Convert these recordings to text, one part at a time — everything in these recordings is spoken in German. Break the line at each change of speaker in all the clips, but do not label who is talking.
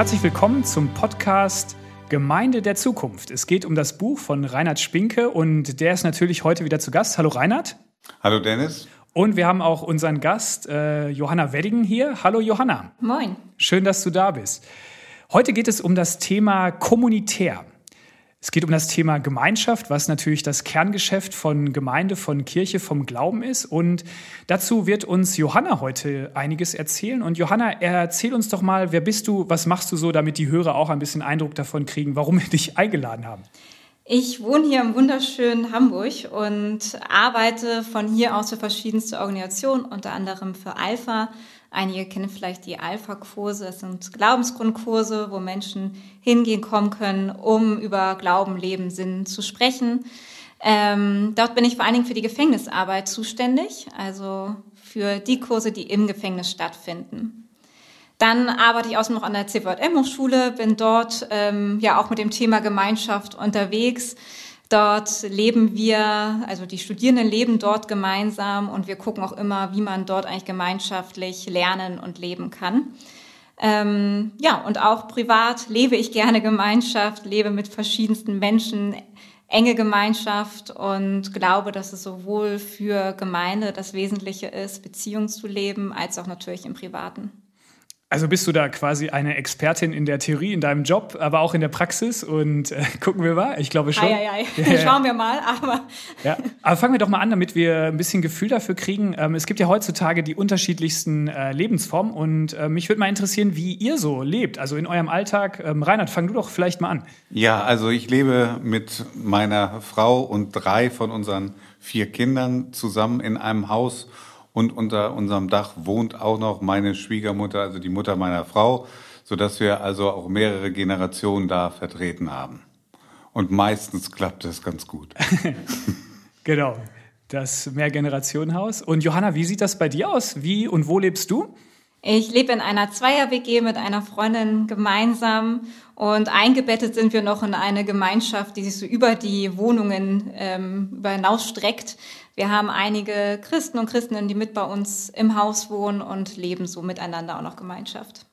Herzlich willkommen zum Podcast Gemeinde der Zukunft. Es geht um das Buch von Reinhard Spinke und der ist natürlich heute wieder zu Gast. Hallo Reinhard.
Hallo Dennis.
Und wir haben auch unseren Gast äh, Johanna Weddingen hier. Hallo Johanna.
Moin.
Schön, dass du da bist. Heute geht es um das Thema kommunitär. Es geht um das Thema Gemeinschaft, was natürlich das Kerngeschäft von Gemeinde, von Kirche, vom Glauben ist. Und dazu wird uns Johanna heute einiges erzählen. Und Johanna, erzähl uns doch mal, wer bist du, was machst du so, damit die Hörer auch ein bisschen Eindruck davon kriegen, warum wir dich eingeladen haben.
Ich wohne hier im wunderschönen Hamburg und arbeite von hier aus für verschiedenste Organisationen, unter anderem für Alpha, Einige kennen vielleicht die Alpha-Kurse. Das sind Glaubensgrundkurse, wo Menschen hingehen kommen können, um über Glauben, Leben, Sinn zu sprechen. Ähm, dort bin ich vor allen Dingen für die Gefängnisarbeit zuständig, also für die Kurse, die im Gefängnis stattfinden. Dann arbeite ich außerdem noch an der CVM-Hochschule, bin dort ähm, ja auch mit dem Thema Gemeinschaft unterwegs. Dort leben wir, also die Studierenden leben dort gemeinsam und wir gucken auch immer, wie man dort eigentlich gemeinschaftlich lernen und leben kann. Ähm, ja, und auch privat lebe ich gerne Gemeinschaft, lebe mit verschiedensten Menschen, enge Gemeinschaft und glaube, dass es sowohl für Gemeinde das Wesentliche ist, Beziehungen zu leben, als auch natürlich im Privaten.
Also bist du da quasi eine Expertin in der Theorie, in deinem Job, aber auch in der Praxis und äh, gucken wir mal. Ich glaube schon.
Ei, ei, ei. Ja, ja. Schauen wir mal, aber.
Ja, aber fangen wir doch mal an, damit wir ein bisschen Gefühl dafür kriegen. Ähm, es gibt ja heutzutage die unterschiedlichsten äh, Lebensformen und äh, mich würde mal interessieren, wie ihr so lebt, also in eurem Alltag. Ähm, Reinhard, fang du doch vielleicht mal an.
Ja, also ich lebe mit meiner Frau und drei von unseren vier Kindern zusammen in einem Haus und unter unserem Dach wohnt auch noch meine Schwiegermutter, also die Mutter meiner Frau, so dass wir also auch mehrere Generationen da vertreten haben. Und meistens klappt das ganz gut.
genau, das Mehrgenerationenhaus. Und Johanna, wie sieht das bei dir aus? Wie und wo lebst du?
Ich lebe in einer Zweier-WG mit einer Freundin gemeinsam und eingebettet sind wir noch in eine Gemeinschaft, die sich so über die Wohnungen ähm, über hinaus streckt. Wir haben einige Christen und Christinnen, die mit bei uns im Haus wohnen und leben so miteinander auch noch Gemeinschaft.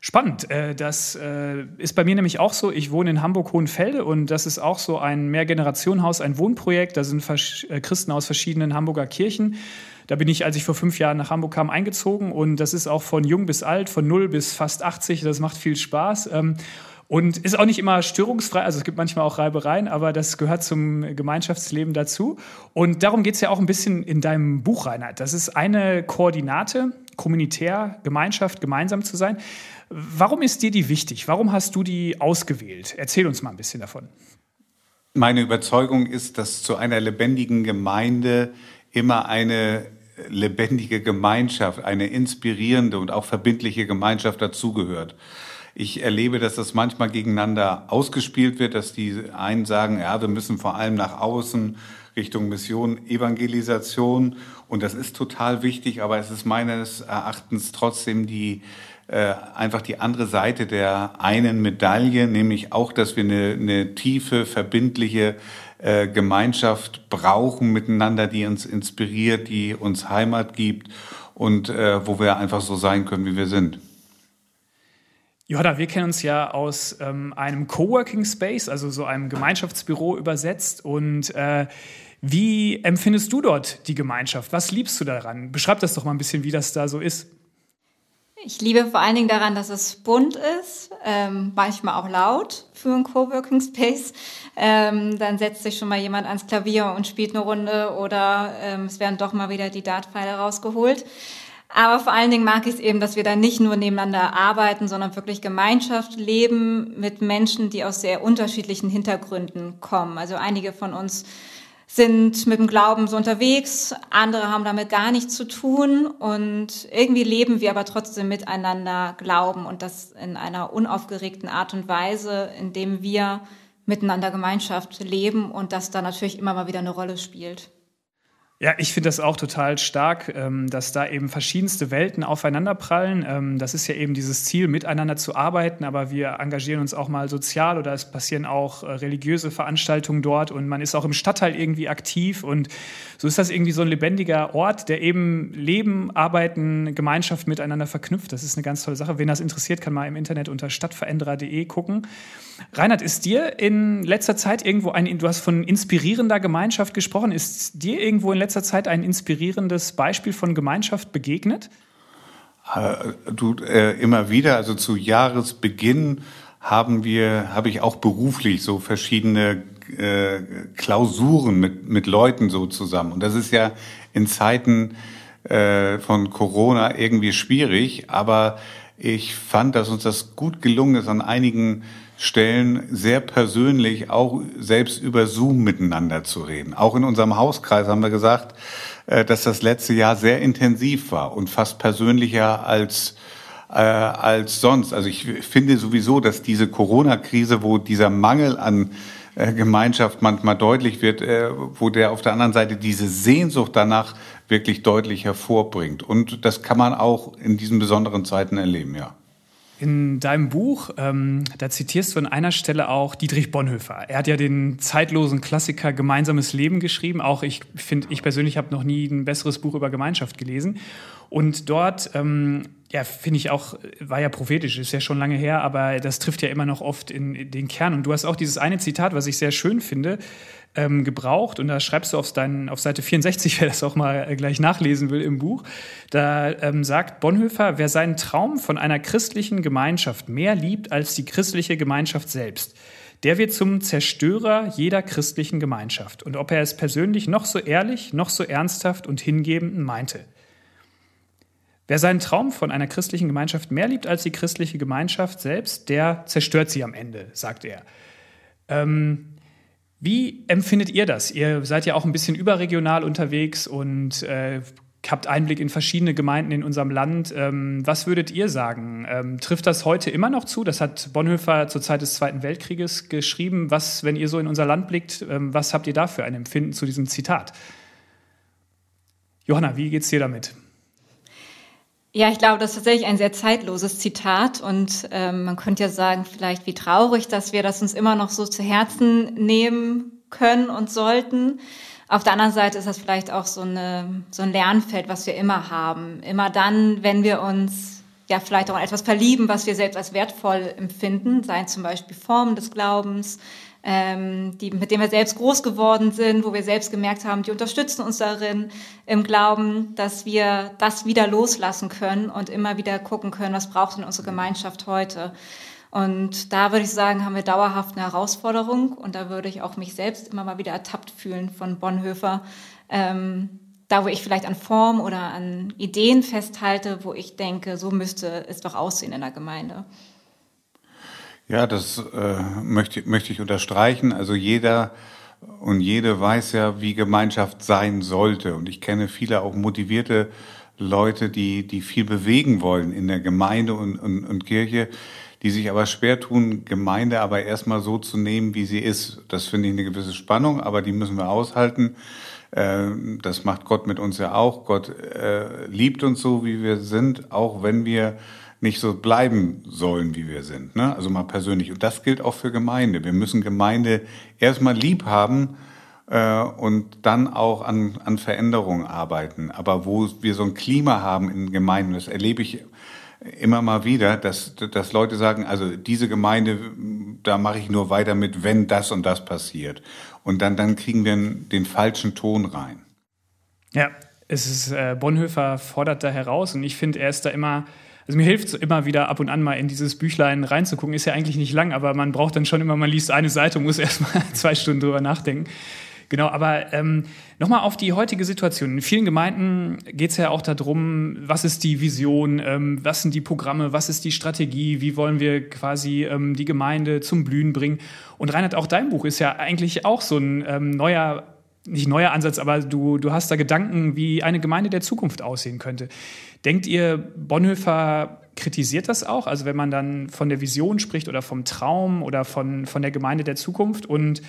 Spannend. Äh, das äh, ist bei mir nämlich auch so. Ich wohne in Hamburg-Hohenfelde und das ist auch so ein Mehrgenerationenhaus, ein Wohnprojekt. Da sind äh, Christen aus verschiedenen Hamburger Kirchen. Da bin ich, als ich vor fünf Jahren nach Hamburg kam, eingezogen und das ist auch von jung bis alt, von null bis fast 80. Das macht viel Spaß. Und ist auch nicht immer störungsfrei, also es gibt manchmal auch Reibereien, aber das gehört zum Gemeinschaftsleben dazu. Und darum geht es ja auch ein bisschen in deinem Buch, Reinhard. Das ist eine Koordinate, kommunitär, Gemeinschaft, gemeinsam zu sein. Warum ist dir die wichtig? Warum hast du die ausgewählt? Erzähl uns mal ein bisschen davon.
Meine Überzeugung ist, dass zu einer lebendigen Gemeinde immer eine lebendige Gemeinschaft, eine inspirierende und auch verbindliche Gemeinschaft dazugehört. Ich erlebe, dass das manchmal gegeneinander ausgespielt wird, dass die einen sagen, ja, wir müssen vor allem nach außen Richtung Mission, Evangelisation und das ist total wichtig, aber es ist meines Erachtens trotzdem die äh, einfach die andere Seite der einen Medaille, nämlich auch, dass wir eine, eine tiefe, verbindliche äh, Gemeinschaft brauchen miteinander, die uns inspiriert, die uns Heimat gibt und äh, wo wir einfach so sein können, wie wir sind.
Johanna, wir kennen uns ja aus ähm, einem Coworking Space, also so einem Gemeinschaftsbüro übersetzt. Und äh, wie empfindest du dort die Gemeinschaft? Was liebst du daran? Beschreib das doch mal ein bisschen, wie das da so ist.
Ich liebe vor allen Dingen daran, dass es bunt ist, ähm, manchmal auch laut für einen Coworking Space. Ähm, dann setzt sich schon mal jemand ans Klavier und spielt eine Runde oder ähm, es werden doch mal wieder die Dartpfeile rausgeholt. Aber vor allen Dingen mag ich es eben, dass wir da nicht nur nebeneinander arbeiten, sondern wirklich Gemeinschaft leben mit Menschen, die aus sehr unterschiedlichen Hintergründen kommen. Also einige von uns sind mit dem Glauben so unterwegs, andere haben damit gar nichts zu tun und irgendwie leben wir aber trotzdem miteinander Glauben und das in einer unaufgeregten Art und Weise, indem wir miteinander Gemeinschaft leben und das da natürlich immer mal wieder eine Rolle spielt.
Ja, ich finde das auch total stark, ähm, dass da eben verschiedenste Welten aufeinanderprallen. Ähm, das ist ja eben dieses Ziel, miteinander zu arbeiten, aber wir engagieren uns auch mal sozial oder es passieren auch äh, religiöse Veranstaltungen dort und man ist auch im Stadtteil irgendwie aktiv und so ist das irgendwie so ein lebendiger Ort, der eben Leben, Arbeiten, Gemeinschaft miteinander verknüpft. Das ist eine ganz tolle Sache. Wen das interessiert, kann mal im Internet unter stadtveränderer.de gucken. Reinhard, ist dir in letzter Zeit irgendwo ein, du hast von inspirierender Gemeinschaft gesprochen, ist dir irgendwo in letzter Zeit ein inspirierendes Beispiel von Gemeinschaft begegnet?
Äh, du, äh, immer wieder, also zu Jahresbeginn haben wir, habe ich auch beruflich so verschiedene äh, Klausuren mit, mit Leuten so zusammen. Und das ist ja in Zeiten äh, von Corona irgendwie schwierig, aber ich fand, dass uns das gut gelungen ist, an einigen Stellen sehr persönlich auch selbst über Zoom miteinander zu reden. Auch in unserem Hauskreis haben wir gesagt, äh, dass das letzte Jahr sehr intensiv war und fast persönlicher als äh, als sonst. Also ich finde sowieso, dass diese Corona-Krise, wo dieser Mangel an äh, Gemeinschaft manchmal deutlich wird, äh, wo der auf der anderen Seite diese Sehnsucht danach wirklich deutlich hervorbringt. Und das kann man auch in diesen besonderen Zeiten erleben, ja.
In deinem Buch, ähm, da zitierst du an einer Stelle auch Dietrich Bonhoeffer. Er hat ja den zeitlosen Klassiker Gemeinsames Leben geschrieben. Auch ich finde, ich persönlich habe noch nie ein besseres Buch über Gemeinschaft gelesen. Und dort, ähm, ja, finde ich auch, war ja prophetisch, ist ja schon lange her, aber das trifft ja immer noch oft in den Kern. Und du hast auch dieses eine Zitat, was ich sehr schön finde ähm, gebraucht. Und da schreibst du auf, dein, auf Seite 64, wer das auch mal äh, gleich nachlesen will im Buch. Da ähm, sagt Bonhoeffer, wer seinen Traum von einer christlichen Gemeinschaft mehr liebt als die christliche Gemeinschaft selbst, der wird zum Zerstörer jeder christlichen Gemeinschaft. Und ob er es persönlich noch so ehrlich, noch so ernsthaft und hingebend meinte. Wer seinen Traum von einer christlichen Gemeinschaft mehr liebt als die christliche Gemeinschaft selbst, der zerstört sie am Ende, sagt er. Ähm, wie empfindet ihr das? Ihr seid ja auch ein bisschen überregional unterwegs und äh, habt Einblick in verschiedene Gemeinden in unserem Land. Ähm, was würdet ihr sagen? Ähm, trifft das heute immer noch zu? Das hat Bonhoeffer zur Zeit des Zweiten Weltkrieges geschrieben. Was, wenn ihr so in unser Land blickt, ähm, was habt ihr da für ein Empfinden zu diesem Zitat? Johanna, wie geht's dir damit?
Ja, ich glaube, das ist tatsächlich ein sehr zeitloses Zitat und ähm, man könnte ja sagen, vielleicht wie traurig, dass wir das uns immer noch so zu Herzen nehmen können und sollten. Auf der anderen Seite ist das vielleicht auch so, eine, so ein Lernfeld, was wir immer haben. Immer dann, wenn wir uns ja vielleicht auch an etwas verlieben, was wir selbst als wertvoll empfinden, seien zum Beispiel Formen des Glaubens, ähm, die, mit denen wir selbst groß geworden sind, wo wir selbst gemerkt haben, die unterstützen uns darin im Glauben, dass wir das wieder loslassen können und immer wieder gucken können, was braucht denn unsere Gemeinschaft heute. Und da würde ich sagen, haben wir dauerhaft eine Herausforderung und da würde ich auch mich selbst immer mal wieder ertappt fühlen von Bonhoeffer. Ähm, da, wo ich vielleicht an Form oder an Ideen festhalte, wo ich denke, so müsste es doch aussehen in der Gemeinde.
Ja, das äh, möchte, möchte ich unterstreichen. Also jeder und jede weiß ja, wie Gemeinschaft sein sollte. Und ich kenne viele auch motivierte Leute, die, die viel bewegen wollen in der Gemeinde und, und, und Kirche, die sich aber schwer tun, Gemeinde aber erstmal so zu nehmen, wie sie ist. Das finde ich eine gewisse Spannung, aber die müssen wir aushalten. Äh, das macht Gott mit uns ja auch. Gott äh, liebt uns so, wie wir sind, auch wenn wir nicht so bleiben sollen, wie wir sind. Ne? Also mal persönlich. Und das gilt auch für Gemeinde. Wir müssen Gemeinde erstmal lieb haben äh, und dann auch an, an Veränderungen arbeiten. Aber wo wir so ein Klima haben in Gemeinden, das erlebe ich immer mal wieder, dass, dass Leute sagen, also diese Gemeinde, da mache ich nur weiter mit, wenn das und das passiert. Und dann, dann kriegen wir den falschen Ton rein.
Ja, es ist, äh, Bonhoeffer fordert da heraus und ich finde, er ist da immer also mir hilft es immer wieder ab und an mal in dieses Büchlein reinzugucken. Ist ja eigentlich nicht lang, aber man braucht dann schon immer, man liest eine Seite und muss erstmal zwei Stunden drüber nachdenken. Genau, aber ähm, nochmal auf die heutige Situation. In vielen Gemeinden geht es ja auch darum, was ist die Vision, ähm, was sind die Programme, was ist die Strategie, wie wollen wir quasi ähm, die Gemeinde zum Blühen bringen. Und Reinhard, auch dein Buch ist ja eigentlich auch so ein ähm, neuer nicht neuer Ansatz, aber du, du hast da Gedanken, wie eine Gemeinde der Zukunft aussehen könnte. Denkt ihr, Bonhoeffer kritisiert das auch? Also wenn man dann von der Vision spricht oder vom Traum oder von, von der Gemeinde der Zukunft und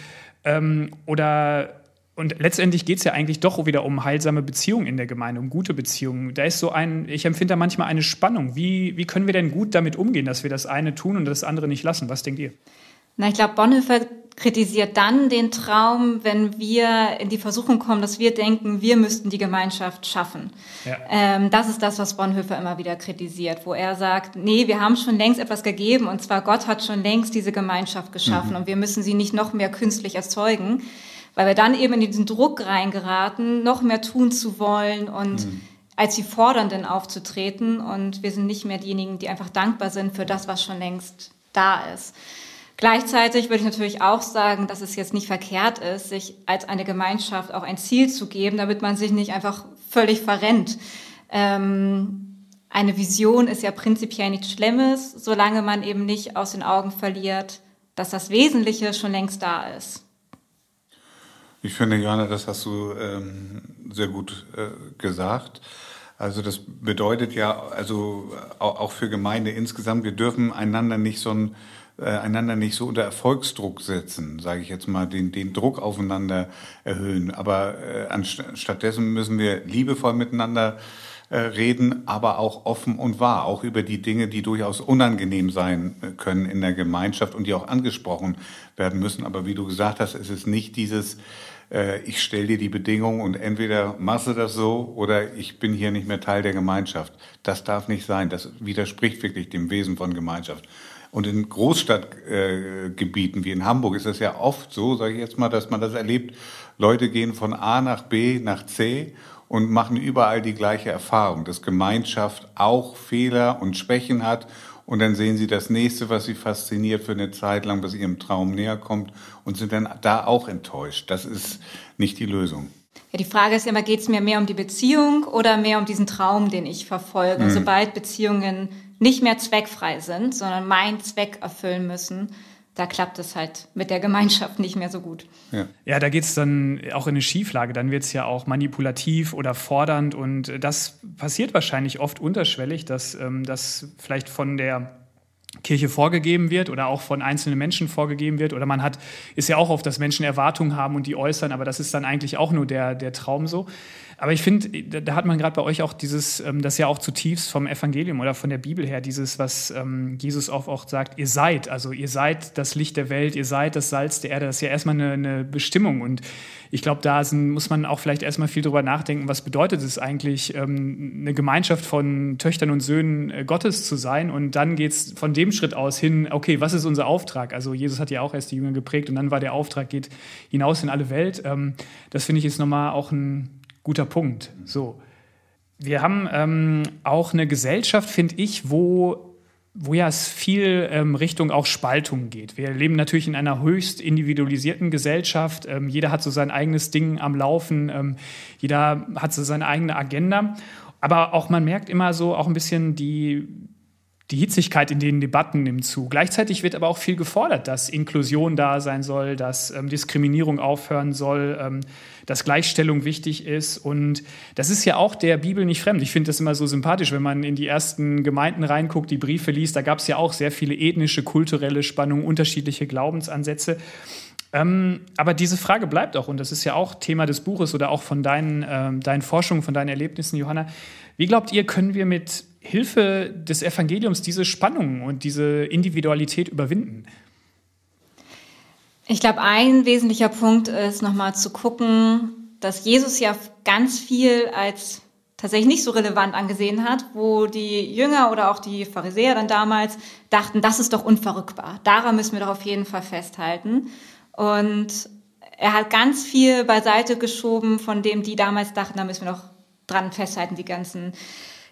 ähm, oder Und letztendlich geht es ja eigentlich doch wieder um heilsame Beziehungen in der Gemeinde, um gute Beziehungen. Da ist so ein, ich empfinde da manchmal eine Spannung. Wie, wie können wir denn gut damit umgehen, dass wir das eine tun und das andere nicht lassen? Was denkt ihr?
Na, ich glaube, Bonhoeffer kritisiert dann den Traum, wenn wir in die Versuchung kommen, dass wir denken, wir müssten die Gemeinschaft schaffen. Ja. Ähm, das ist das, was Bonhoeffer immer wieder kritisiert, wo er sagt, nee, wir haben schon längst etwas gegeben und zwar Gott hat schon längst diese Gemeinschaft geschaffen mhm. und wir müssen sie nicht noch mehr künstlich erzeugen, weil wir dann eben in diesen Druck reingeraten, noch mehr tun zu wollen und mhm. als die Fordernden aufzutreten und wir sind nicht mehr diejenigen, die einfach dankbar sind für das, was schon längst da ist. Gleichzeitig würde ich natürlich auch sagen, dass es jetzt nicht verkehrt ist, sich als eine Gemeinschaft auch ein Ziel zu geben, damit man sich nicht einfach völlig verrennt. Ähm, eine Vision ist ja prinzipiell nichts Schlimmes, solange man eben nicht aus den Augen verliert, dass das Wesentliche schon längst da ist.
Ich finde, Johanna, das hast du ähm, sehr gut äh, gesagt. Also das bedeutet ja, also auch für Gemeinde insgesamt, wir dürfen einander nicht so ein äh, einander nicht so unter Erfolgsdruck setzen, sage ich jetzt mal, den, den Druck aufeinander erhöhen. Aber äh, anstattdessen müssen wir liebevoll miteinander äh, reden, aber auch offen und wahr, auch über die Dinge, die durchaus unangenehm sein äh, können in der Gemeinschaft und die auch angesprochen werden müssen. Aber wie du gesagt hast, es ist nicht dieses, äh, ich stelle dir die Bedingungen und entweder machst du das so oder ich bin hier nicht mehr Teil der Gemeinschaft. Das darf nicht sein. Das widerspricht wirklich dem Wesen von Gemeinschaft. Und in Großstadtgebieten wie in Hamburg ist es ja oft so, sage ich jetzt mal, dass man das erlebt, Leute gehen von A nach B nach C und machen überall die gleiche Erfahrung, dass Gemeinschaft auch Fehler und Schwächen hat und dann sehen sie das nächste, was sie fasziniert für eine Zeit lang, was ihrem Traum näher kommt und sind dann da auch enttäuscht. Das ist nicht die Lösung.
Ja, die Frage ist immer, geht es mir mehr um die Beziehung oder mehr um diesen Traum, den ich verfolge? Mhm. Sobald Beziehungen nicht mehr zweckfrei sind, sondern meinen Zweck erfüllen müssen, da klappt es halt mit der Gemeinschaft nicht mehr so gut.
Ja, ja da geht es dann auch in eine Schieflage. Dann wird es ja auch manipulativ oder fordernd. Und das passiert wahrscheinlich oft unterschwellig, dass ähm, das vielleicht von der Kirche vorgegeben wird oder auch von einzelnen Menschen vorgegeben wird. Oder man hat, ist ja auch oft, dass Menschen Erwartungen haben und die äußern, aber das ist dann eigentlich auch nur der, der Traum so. Aber ich finde, da hat man gerade bei euch auch dieses, ähm, das ja auch zutiefst vom Evangelium oder von der Bibel her, dieses, was ähm, Jesus auch, auch sagt, ihr seid, also ihr seid das Licht der Welt, ihr seid das Salz der Erde, das ist ja erstmal eine, eine Bestimmung. Und ich glaube, da sind, muss man auch vielleicht erstmal viel drüber nachdenken, was bedeutet es eigentlich, ähm, eine Gemeinschaft von Töchtern und Söhnen äh, Gottes zu sein. Und dann geht es von dem Schritt aus hin, okay, was ist unser Auftrag? Also Jesus hat ja auch erst die Jünger geprägt und dann war der Auftrag, geht hinaus in alle Welt. Ähm, das finde ich jetzt nochmal auch ein guter Punkt. So. Wir haben ähm, auch eine Gesellschaft, finde ich, wo wo ja es viel ähm, Richtung auch Spaltung geht. Wir leben natürlich in einer höchst individualisierten Gesellschaft. Ähm, jeder hat so sein eigenes Ding am Laufen. Ähm, jeder hat so seine eigene Agenda. Aber auch man merkt immer so auch ein bisschen die, die Hitzigkeit in den Debatten nimmt zu. Gleichzeitig wird aber auch viel gefordert, dass Inklusion da sein soll, dass ähm, Diskriminierung aufhören soll, ähm, dass Gleichstellung wichtig ist. Und das ist ja auch der Bibel nicht fremd. Ich finde das immer so sympathisch, wenn man in die ersten Gemeinden reinguckt, die Briefe liest. Da gab es ja auch sehr viele ethnische, kulturelle Spannungen, unterschiedliche Glaubensansätze. Ähm, aber diese Frage bleibt auch, und das ist ja auch Thema des Buches oder auch von deinen, ähm, deinen Forschungen, von deinen Erlebnissen, Johanna. Wie glaubt ihr, können wir mit Hilfe des Evangeliums diese Spannung und diese Individualität überwinden?
Ich glaube, ein wesentlicher Punkt ist nochmal zu gucken, dass Jesus ja ganz viel als tatsächlich nicht so relevant angesehen hat, wo die Jünger oder auch die Pharisäer dann damals dachten, das ist doch unverrückbar. Daran müssen wir doch auf jeden Fall festhalten. Und er hat ganz viel beiseite geschoben, von dem die damals dachten, da müssen wir noch dran festhalten, die ganzen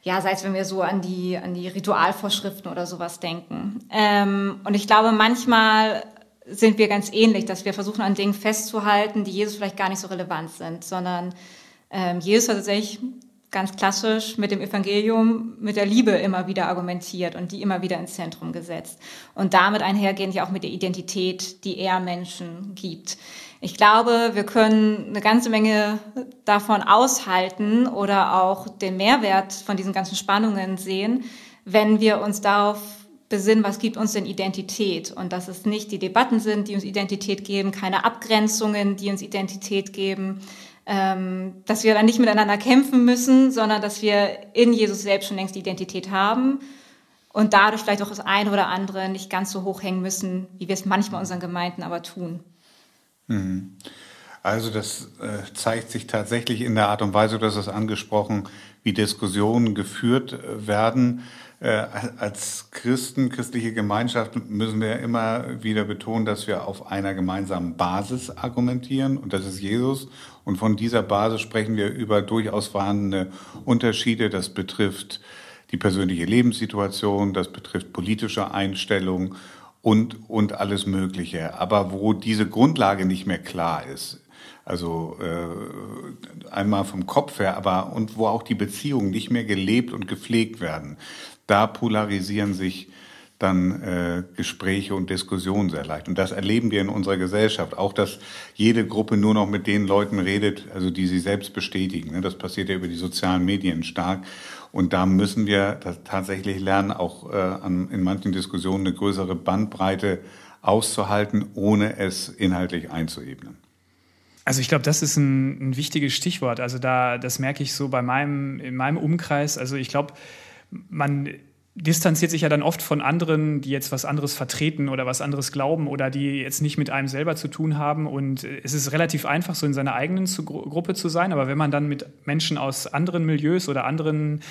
ja, sei es, wenn wir so an die, an die Ritualvorschriften oder sowas denken. Ähm, und ich glaube, manchmal sind wir ganz ähnlich, dass wir versuchen, an Dingen festzuhalten, die Jesus vielleicht gar nicht so relevant sind, sondern ähm, Jesus hat tatsächlich ganz klassisch mit dem Evangelium, mit der Liebe immer wieder argumentiert und die immer wieder ins Zentrum gesetzt. Und damit einhergehend ja auch mit der Identität, die er Menschen gibt. Ich glaube, wir können eine ganze Menge davon aushalten oder auch den Mehrwert von diesen ganzen Spannungen sehen, wenn wir uns darauf besinnen, was gibt uns denn Identität und dass es nicht die Debatten sind, die uns Identität geben, keine Abgrenzungen, die uns Identität geben, ähm, dass wir dann nicht miteinander kämpfen müssen, sondern dass wir in Jesus selbst schon längst die Identität haben und dadurch vielleicht auch das eine oder andere nicht ganz so hoch hängen müssen, wie wir es manchmal unseren Gemeinden aber tun.
Mhm. Also das äh, zeigt sich tatsächlich in der Art und Weise, du hast es angesprochen, wie Diskussionen geführt äh, werden. Äh, als Christen, christliche Gemeinschaft müssen wir immer wieder betonen, dass wir auf einer gemeinsamen Basis argumentieren und das ist Jesus. Und von dieser Basis sprechen wir über durchaus vorhandene Unterschiede. Das betrifft die persönliche Lebenssituation, das betrifft politische Einstellungen und, und alles Mögliche. Aber wo diese Grundlage nicht mehr klar ist, also äh, einmal vom Kopf her, aber und wo auch die Beziehungen nicht mehr gelebt und gepflegt werden, da polarisieren sich dann äh, Gespräche und Diskussionen sehr leicht. Und das erleben wir in unserer Gesellschaft. Auch, dass jede Gruppe nur noch mit den Leuten redet, also die sie selbst bestätigen. Ne? Das passiert ja über die sozialen Medien stark. Und da müssen wir tatsächlich lernen, auch äh, an, in manchen Diskussionen eine größere Bandbreite auszuhalten, ohne es inhaltlich einzuebnen.
Also ich glaube, das ist ein, ein, wichtiges Stichwort. Also da, das merke ich so bei meinem, in meinem Umkreis. Also ich glaube, man distanziert sich ja dann oft von anderen, die jetzt was anderes vertreten oder was anderes glauben oder die jetzt nicht mit einem selber zu tun haben. Und es ist relativ einfach, so in seiner eigenen Gruppe zu sein. Aber wenn man dann mit Menschen aus anderen Milieus oder anderen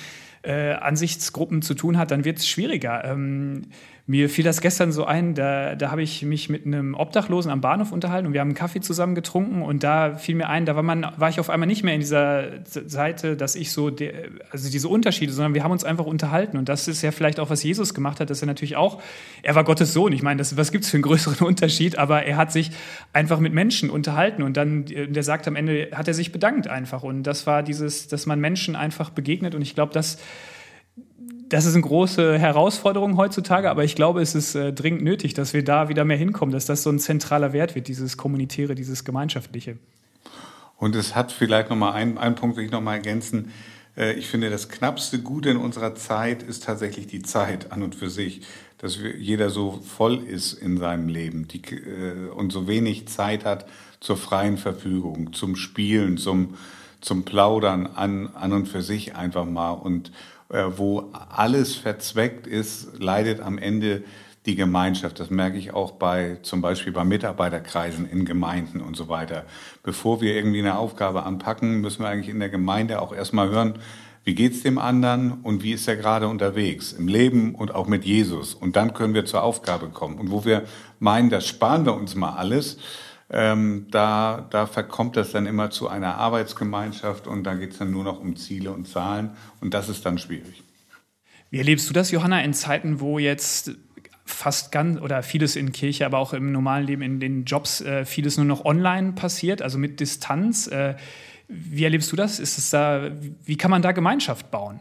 äh, Ansichtsgruppen zu tun hat, dann wird es schwieriger. Ähm, mir fiel das gestern so ein, da, da habe ich mich mit einem Obdachlosen am Bahnhof unterhalten und wir haben einen Kaffee zusammen getrunken und da fiel mir ein, da war, man, war ich auf einmal nicht mehr in dieser Seite, dass ich so, de, also diese Unterschiede, sondern wir haben uns einfach unterhalten und das ist ja vielleicht auch, was Jesus gemacht hat, dass er natürlich auch, er war Gottes Sohn, ich meine, das, was gibt es für einen größeren Unterschied, aber er hat sich einfach mit Menschen unterhalten und dann, der sagt am Ende, hat er sich bedankt einfach und das war dieses, dass man Menschen einfach begegnet und ich glaube, dass das ist eine große Herausforderung heutzutage, aber ich glaube, es ist äh, dringend nötig, dass wir da wieder mehr hinkommen, dass das so ein zentraler Wert wird, dieses Kommunitäre, dieses Gemeinschaftliche.
Und es hat vielleicht nochmal einen, einen Punkt, will ich nochmal ergänzen. Äh, ich finde, das knappste Gute in unserer Zeit ist tatsächlich die Zeit an und für sich, dass wir, jeder so voll ist in seinem Leben die, äh, und so wenig Zeit hat zur freien Verfügung, zum Spielen, zum, zum Plaudern an, an und für sich einfach mal und wo alles verzweckt ist, leidet am Ende die Gemeinschaft. Das merke ich auch bei zum Beispiel bei Mitarbeiterkreisen in Gemeinden und so weiter. Bevor wir irgendwie eine Aufgabe anpacken, müssen wir eigentlich in der Gemeinde auch erstmal hören, wie geht's dem anderen und wie ist er gerade unterwegs im Leben und auch mit Jesus. Und dann können wir zur Aufgabe kommen. Und wo wir meinen, das sparen wir uns mal alles, ähm, da, da verkommt das dann immer zu einer Arbeitsgemeinschaft und da geht es dann nur noch um Ziele und Zahlen und das ist dann schwierig.
Wie erlebst du das, Johanna, in Zeiten, wo jetzt fast ganz oder vieles in Kirche, aber auch im normalen Leben, in den Jobs, äh, vieles nur noch online passiert, also mit Distanz? Äh, wie erlebst du das? Ist es da, wie kann man da Gemeinschaft bauen?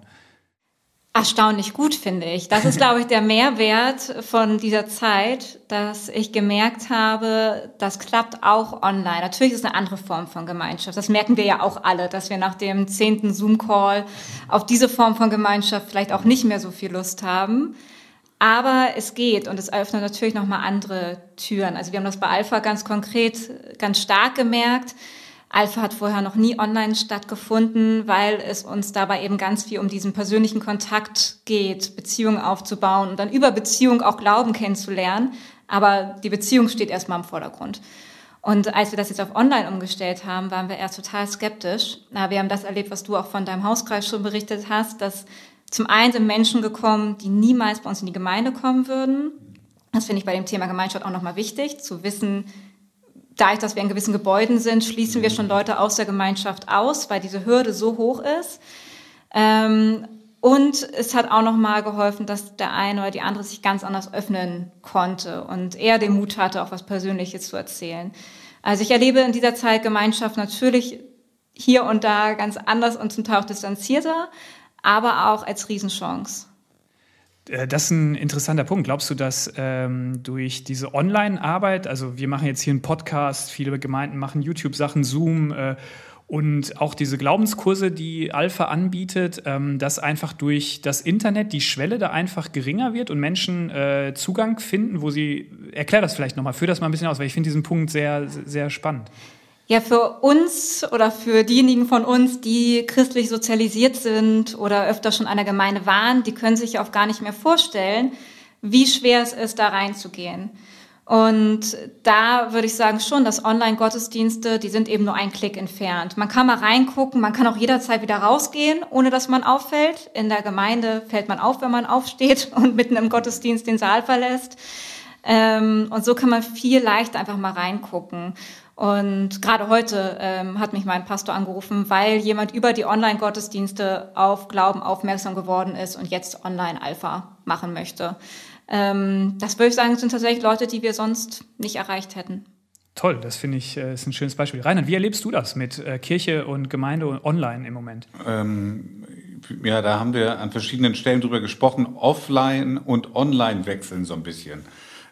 Erstaunlich gut, finde ich. Das ist, glaube ich, der Mehrwert von dieser Zeit, dass ich gemerkt habe, das klappt auch online. Natürlich ist es eine andere Form von Gemeinschaft. Das merken wir ja auch alle, dass wir nach dem zehnten Zoom-Call auf diese Form von Gemeinschaft vielleicht auch nicht mehr so viel Lust haben. Aber es geht und es öffnet natürlich nochmal andere Türen. Also wir haben das bei Alpha ganz konkret, ganz stark gemerkt Alpha hat vorher noch nie online stattgefunden, weil es uns dabei eben ganz viel um diesen persönlichen Kontakt geht, Beziehungen aufzubauen und dann über Beziehung auch Glauben kennenzulernen. Aber die Beziehung steht erstmal im Vordergrund. Und als wir das jetzt auf online umgestellt haben, waren wir erst total skeptisch. Wir haben das erlebt, was du auch von deinem Hauskreis schon berichtet hast, dass zum einen sind Menschen gekommen, die niemals bei uns in die Gemeinde kommen würden. Das finde ich bei dem Thema Gemeinschaft auch nochmal wichtig, zu wissen, dadurch, dass wir in gewissen Gebäuden sind, schließen wir schon Leute aus der Gemeinschaft aus, weil diese Hürde so hoch ist. Ähm, und es hat auch nochmal geholfen, dass der eine oder die andere sich ganz anders öffnen konnte und eher den Mut hatte, auch was Persönliches zu erzählen. Also ich erlebe in dieser Zeit Gemeinschaft natürlich hier und da ganz anders und zum Teil auch distanzierter, aber auch als Riesenchance.
Äh, das ist ein interessanter Punkt. Glaubst du, dass ähm, durch diese Online-Arbeit, also wir machen jetzt hier einen Podcast, viele Gemeinden machen YouTube-Sachen, Zoom äh, Und auch diese Glaubenskurse, die Alpha anbietet, ähm, dass einfach durch das Internet die Schwelle da einfach geringer wird und Menschen äh, Zugang finden, wo sie, erklär das vielleicht nochmal, führ das mal ein bisschen aus, weil ich finde diesen Punkt sehr, sehr spannend.
Ja, für uns oder für diejenigen von uns, die christlich sozialisiert sind oder öfter schon der Gemeinde waren, die können sich auch gar nicht mehr vorstellen, wie schwer es ist, da reinzugehen. Und da würde ich sagen schon, dass Online-Gottesdienste, die sind eben nur ein Klick entfernt. Man kann mal reingucken, man kann auch jederzeit wieder rausgehen, ohne dass man auffällt. In der Gemeinde fällt man auf, wenn man aufsteht und mitten im Gottesdienst den Saal verlässt. Ähm, und so kann man viel leichter einfach mal reingucken. Und gerade heute ähm, hat mich mein Pastor angerufen, weil jemand über die Online-Gottesdienste auf Glauben aufmerksam geworden ist und jetzt Online-Alpha machen möchte. Ähm, das würde ich sagen, sind tatsächlich Leute, die wir sonst nicht erreicht hätten.
Toll, das finde ich äh, ist ein schönes Beispiel. Reinhard, wie erlebst du das mit äh, Kirche und Gemeinde online im Moment?
Ähm, ja, da haben wir an verschiedenen Stellen drüber gesprochen. Offline und online wechseln so ein bisschen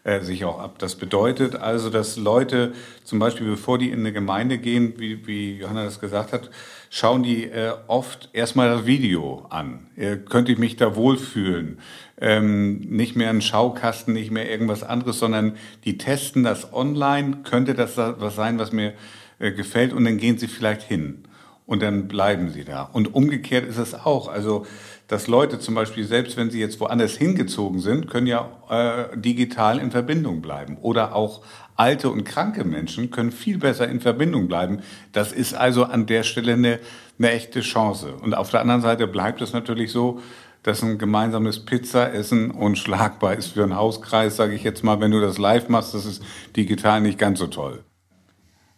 äh, sich auch ab. Das bedeutet also, dass Leute zum Beispiel, bevor die in eine Gemeinde gehen, wie, wie Johanna das gesagt hat, schauen die äh, oft erstmal das Video an. Äh, könnte ich mich da wohlfühlen? Ähm, nicht mehr ein Schaukasten, nicht mehr irgendwas anderes, sondern die testen das online. Könnte das was sein, was mir äh, gefällt? Und dann gehen sie vielleicht hin und dann bleiben sie da. Und umgekehrt ist es auch. Also dass Leute zum Beispiel, selbst wenn sie jetzt woanders hingezogen sind, können ja äh, digital in Verbindung bleiben. Oder auch alte und kranke Menschen können viel besser in Verbindung bleiben. Das ist also an der Stelle eine, eine echte Chance. Und auf der anderen Seite bleibt es natürlich so, dass ein gemeinsames Pizzaessen unschlagbar ist für einen Hauskreis, sage ich jetzt mal, wenn du das live machst, das ist digital nicht ganz so toll.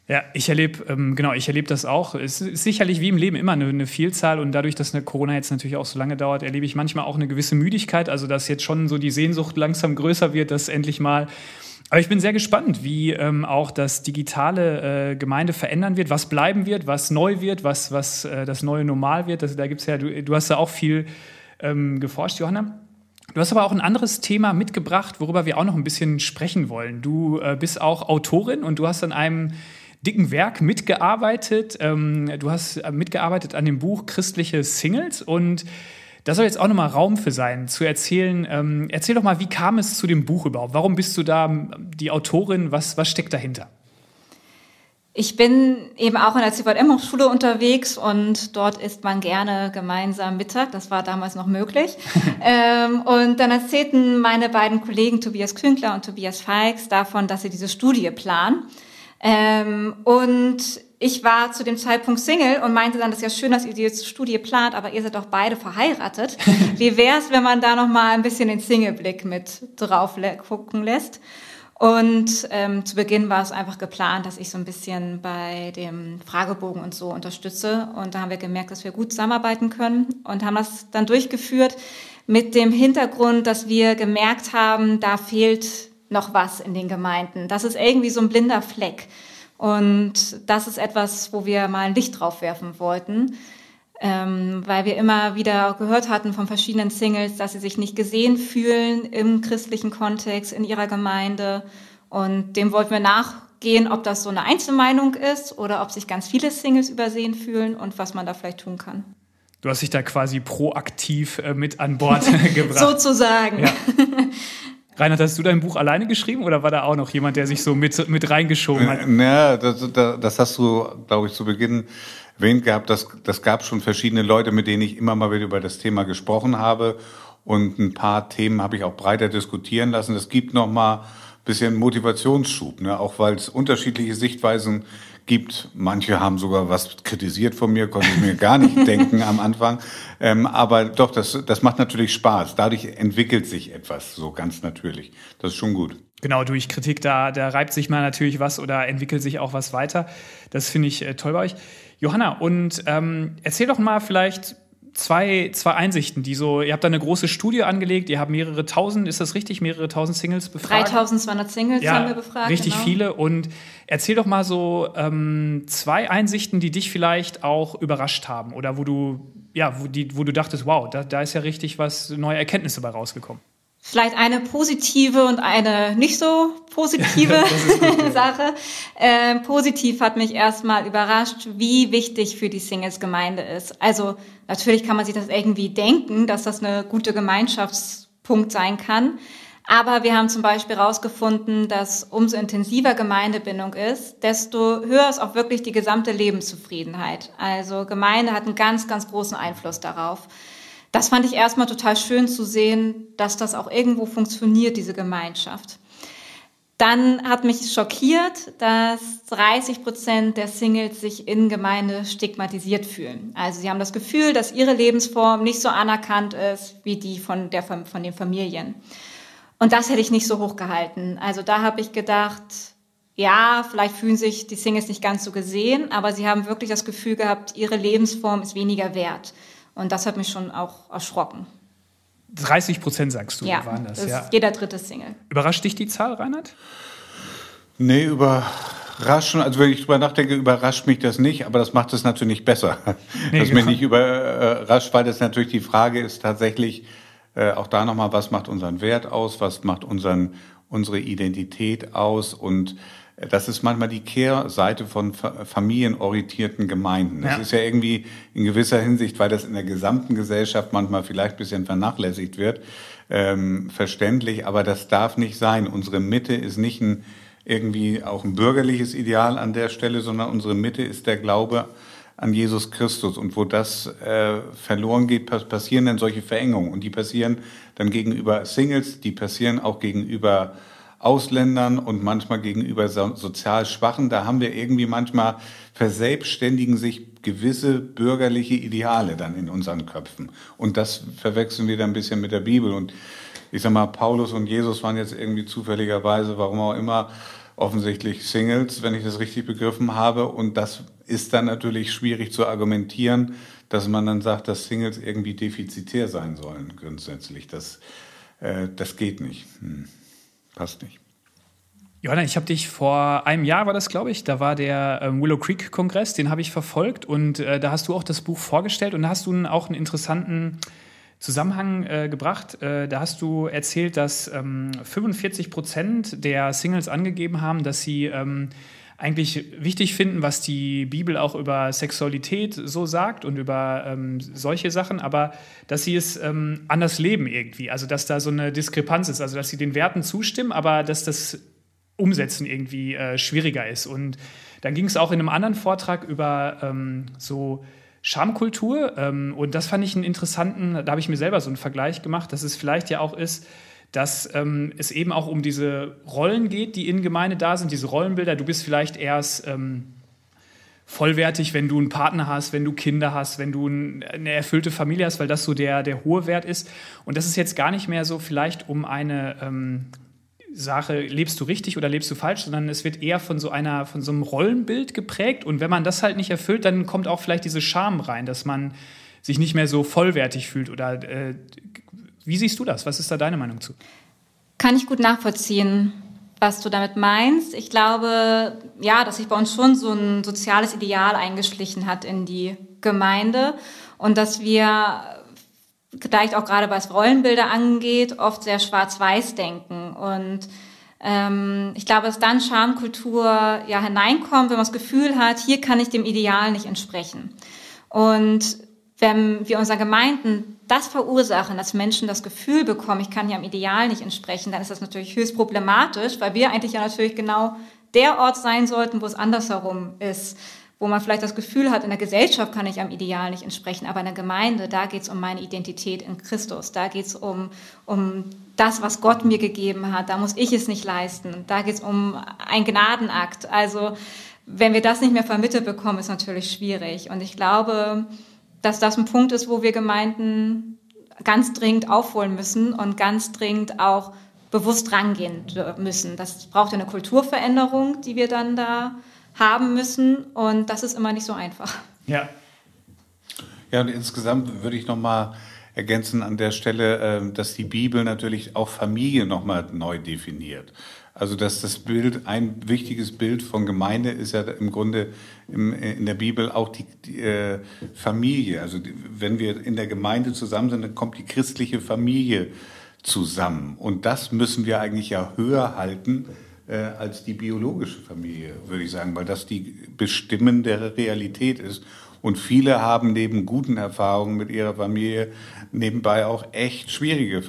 Ja, ich erlebe, ähm, genau, ich erlebe das auch. Es ist sicherlich wie im Leben immer eine, eine, Vielzahl und dadurch, dass eine Corona jetzt natürlich auch so lange dauert, erlebe ich manchmal auch eine gewisse Müdigkeit, also dass jetzt schon so die Sehnsucht langsam größer wird, dass endlich mal aber ich bin sehr gespannt, wie ähm, auch das digitale äh, Gemeinde verändern wird, was bleiben wird, was neu wird, was, was äh, das neue Normal wird. Das, da gibt's ja, du, du hast da auch viel ähm, geforscht, Johanna. Du hast aber auch ein anderes Thema mitgebracht, worüber wir auch noch ein bisschen sprechen wollen. Du äh, bist auch Autorin und du hast an einem dicken Werk mitgearbeitet. Ähm, du hast äh, mitgearbeitet an dem Buch Christliche Singles und da soll jetzt auch nochmal Raum für sein, zu erzählen. Ähm, erzähl doch mal, wie kam es zu dem Buch überhaupt? Warum bist du da die Autorin? Was, was steckt dahinter?
Ich bin eben auch in der CVM-Hochschule unterwegs und dort isst man gerne gemeinsam Mittag. Das war damals noch möglich. ähm, und dann erzählten meine beiden Kollegen Tobias Künkler und Tobias Feix davon, dass sie diese Studie planen. Ähm, und ich war zu dem Zeitpunkt Single und meinte dann, das ist ja schön, dass ihr die Studie plant, aber ihr seid doch beide verheiratet. Wie wäre es, wenn man da noch mal ein bisschen den Single-Blick mit drauf gucken lässt? Und ähm, zu Beginn war es einfach geplant, dass ich so ein bisschen bei dem Fragebogen und so unterstütze. Und da haben wir gemerkt, dass wir gut zusammenarbeiten können und haben das dann durchgeführt mit dem Hintergrund, dass wir gemerkt haben, da fehlt noch was in den Gemeinden. Das ist irgendwie so ein blinder Fleck. Und das ist etwas, wo wir mal ein Licht drauf werfen wollten, ähm, weil wir immer wieder gehört hatten von verschiedenen Singles, dass sie sich nicht gesehen fühlen im christlichen Kontext, in ihrer Gemeinde. Und dem wollten wir nachgehen, ob das so eine Einzelmeinung ist oder ob sich ganz viele Singles übersehen fühlen und was man da vielleicht tun kann.
Du hast dich da quasi proaktiv äh, mit an Bord gebracht.
Sozusagen. Ja.
Reinhard, hast du dein Buch alleine geschrieben oder war da auch noch jemand, der sich so mit, mit reingeschoben hat?
Naja, das, das hast du, glaube ich, zu Beginn erwähnt gehabt. Das, das gab schon verschiedene Leute, mit denen ich immer mal wieder über das Thema gesprochen habe. Und ein paar Themen habe ich auch breiter diskutieren lassen. Es gibt noch mal ein bisschen Motivationsschub, ne? auch weil es unterschiedliche Sichtweisen gibt. Manche haben sogar was kritisiert von mir, konnte ich mir gar nicht denken am Anfang. Ähm, aber doch, das, das macht natürlich Spaß. Dadurch entwickelt sich etwas so ganz natürlich. Das ist schon gut.
Genau, durch Kritik, da, da reibt sich mal natürlich was oder entwickelt sich auch was weiter. Das finde ich äh, toll bei euch. Johanna, und ähm, erzähl doch mal vielleicht zwei, zwei Einsichten, die so, ihr habt da eine große Studie angelegt, ihr habt mehrere tausend, ist das richtig, mehrere tausend Singles befragt?
3200 Singles ja, haben wir befragt.
Richtig genau. viele und erzähl doch mal so ähm, zwei Einsichten, die dich vielleicht auch überrascht haben oder wo du, ja, wo, die, wo du dachtest, wow, da, da ist ja richtig was, neue Erkenntnisse bei rausgekommen.
Vielleicht eine positive und eine nicht so positive Sache. Äh, positiv hat mich erstmal überrascht, wie wichtig für die Singles-Gemeinde ist. Also natürlich kann man sich das irgendwie denken, dass das eine gute Gemeinschaftspunkt sein kann. Aber wir haben zum Beispiel herausgefunden, dass umso intensiver Gemeindebindung ist, desto höher ist auch wirklich die gesamte Lebenszufriedenheit. Also Gemeinde hat einen ganz, ganz großen Einfluss darauf das fand ich erstmal total schön zu sehen, dass das auch irgendwo funktioniert, diese Gemeinschaft. Dann hat mich schockiert, dass 30 Prozent der Singles sich in Gemeinde stigmatisiert fühlen. Also sie haben das Gefühl, dass ihre Lebensform nicht so anerkannt ist wie die von, der, von den Familien. Und das hätte ich nicht so hochgehalten. Also da habe ich gedacht, ja, vielleicht fühlen sich die Singles nicht ganz so gesehen, aber sie haben wirklich das Gefühl gehabt, ihre Lebensform ist weniger wert. Und das hat mich schon auch erschrocken.
30 Prozent sagst du,
ja,
waren das.
das ja, jeder dritte Single.
Überrascht dich die Zahl, Reinhard?
Nee, überraschen, also wenn ich drüber nachdenke, überrascht mich das nicht, aber das macht es natürlich nicht besser. Nee, dass genau. mich nicht überrascht, weil das natürlich die Frage ist tatsächlich, äh, auch da nochmal, was macht unseren Wert aus, was macht unseren, unsere Identität aus und das ist manchmal die Kehrseite von familienorientierten Gemeinden. Das ja. ist ja irgendwie in gewisser Hinsicht, weil das in der gesamten Gesellschaft manchmal vielleicht ein bisschen vernachlässigt wird, ähm, verständlich, aber das darf nicht sein. Unsere Mitte ist nicht ein, irgendwie auch ein bürgerliches Ideal an der Stelle, sondern unsere Mitte ist der Glaube an Jesus Christus. Und wo das äh, verloren geht, passieren dann solche Verengungen. Und die passieren dann gegenüber Singles, die passieren auch gegenüber Ausländern und manchmal gegenüber sozial Schwachen. Da haben wir irgendwie manchmal verselbstständigen sich gewisse bürgerliche Ideale dann in unseren Köpfen. Und das verwechseln wir dann ein bisschen mit der Bibel. Und ich sag mal, Paulus und Jesus waren jetzt irgendwie zufälligerweise, warum auch immer, offensichtlich Singles, wenn ich das richtig begriffen habe. Und das ist dann natürlich schwierig zu argumentieren, dass man dann sagt, dass Singles irgendwie defizitär sein sollen, grundsätzlich. Das, äh, das geht nicht. Hm passt nicht.
Johanna, ich habe dich vor einem Jahr war das, glaube ich, da war der ähm, Willow Creek Kongress, den habe ich verfolgt und äh, da hast du auch das Buch vorgestellt und da hast du auch einen interessanten Zusammenhang äh, gebracht. Äh, da hast du erzählt, dass ähm, 45 Prozent der Singles angegeben haben, dass sie ähm, eigentlich wichtig finden, was die Bibel auch über Sexualität so sagt und über ähm, solche Sachen, aber dass sie es ähm, anders leben irgendwie. Also dass da so eine Diskrepanz ist, also dass sie den Werten zustimmen, aber dass das Umsetzen irgendwie äh, schwieriger ist. Und dann ging es auch in einem anderen Vortrag über ähm, so Schamkultur ähm, und das fand ich einen interessanten, da habe ich mir selber so einen Vergleich gemacht, dass es vielleicht ja auch ist, dass ähm, es eben auch um diese Rollen geht, die in Gemeinde da sind, diese Rollenbilder. Du bist vielleicht erst ähm, vollwertig, wenn du einen Partner hast, wenn du Kinder hast, wenn du ein, eine erfüllte Familie hast, weil das so der, der hohe Wert ist. Und das ist jetzt gar nicht mehr so vielleicht um eine ähm, Sache, lebst du richtig oder lebst du falsch, sondern es wird eher von so einer, von so einem Rollenbild geprägt. Und wenn man das halt nicht erfüllt, dann kommt auch vielleicht diese Scham rein, dass man sich nicht mehr so vollwertig fühlt oder äh, wie siehst du das? Was ist da deine Meinung zu?
Kann ich gut nachvollziehen, was du damit meinst. Ich glaube, ja, dass sich bei uns schon so ein soziales Ideal eingeschlichen hat in die Gemeinde und dass wir vielleicht auch gerade was Rollenbilder angeht, oft sehr schwarz-weiß denken und ähm, ich glaube, dass dann Schamkultur ja hineinkommt, wenn man das Gefühl hat, hier kann ich dem Ideal nicht entsprechen. Und wenn wir unseren Gemeinden das verursachen, dass Menschen das Gefühl bekommen, ich kann hier am Ideal nicht entsprechen, dann ist das natürlich höchst problematisch, weil wir eigentlich ja natürlich genau der Ort sein sollten, wo es andersherum ist, wo man vielleicht das Gefühl hat, in der Gesellschaft kann ich am Ideal nicht entsprechen, aber in der Gemeinde, da geht es um meine Identität in Christus, da geht es um, um das, was Gott mir gegeben hat, da muss ich es nicht leisten, da geht es um einen Gnadenakt. Also wenn wir das nicht mehr vermittelt bekommen, ist natürlich schwierig. Und ich glaube, dass das ein Punkt ist, wo wir Gemeinden ganz dringend aufholen müssen und ganz dringend auch bewusst rangehen müssen. Das braucht eine Kulturveränderung, die wir dann da haben müssen und das ist immer nicht so einfach.
Ja. Ja, und insgesamt würde ich noch mal ergänzen an der Stelle, ähm, dass die Bibel natürlich auch Familie noch mal neu definiert. Also dass das Bild, ein wichtiges Bild von Gemeinde ist ja im Grunde im, in der Bibel auch die, die äh, Familie. Also die, wenn wir in der Gemeinde zusammen sind, dann kommt die christliche Familie zusammen. Und das müssen wir eigentlich ja höher halten äh, als die biologische Familie, würde ich sagen, weil das die bestimmende Realität ist. Und viele haben neben guten Erfahrungen mit ihrer Familie nebenbei auch echt schwierige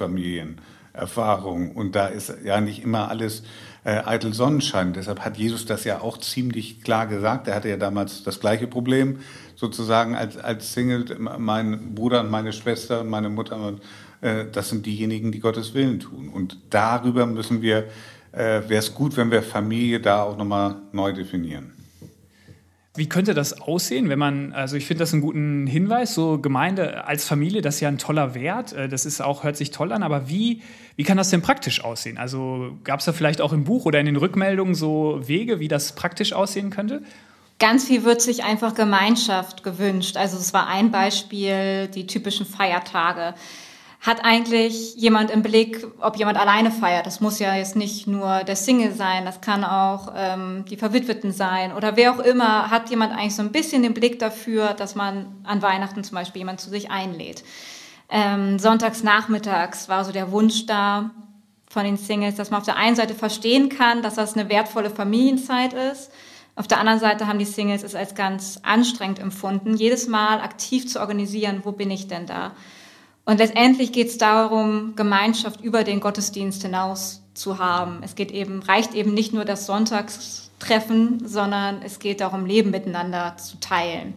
Familienerfahrungen. Und da ist ja nicht immer alles äh, eitel Sonnenschein. Deshalb hat Jesus das ja auch ziemlich klar gesagt. Er hatte ja damals das gleiche Problem, sozusagen als, als Single. Mein Bruder und meine Schwester und meine Mutter, und, äh, das sind diejenigen, die Gottes Willen tun. Und darüber müssen wir, äh, wäre es gut, wenn wir Familie da auch nochmal neu definieren.
Wie könnte das aussehen, wenn man, also ich finde das einen guten Hinweis, so Gemeinde als Familie, das ist ja ein toller Wert, äh, das ist auch, hört sich toll an, aber wie, wie kann das denn praktisch aussehen? Also gab es da vielleicht auch im Buch oder in den Rückmeldungen so Wege, wie das praktisch aussehen könnte?
Ganz viel wird sich einfach Gemeinschaft gewünscht. Also es war ein Beispiel, die typischen Feiertage hat eigentlich jemand im Blick, ob jemand alleine feiert. Das muss ja jetzt nicht nur der Single sein, das kann auch ähm, die Verwitweten sein oder wer auch immer. Hat jemand eigentlich so ein bisschen den Blick dafür, dass man an Weihnachten zum Beispiel jemand zu sich einlädt? Ähm, sonntags nachmittags war so der Wunsch da von den Singles, dass man auf der einen Seite verstehen kann, dass das eine wertvolle Familienzeit ist. Auf der anderen Seite haben die Singles es als ganz anstrengend empfunden, jedes Mal aktiv zu organisieren, wo bin ich denn da? Und letztendlich geht es darum, Gemeinschaft über den Gottesdienst hinaus zu haben. Es geht eben, reicht eben nicht nur das Sonntagstreffen, sondern es geht darum, Leben miteinander zu teilen.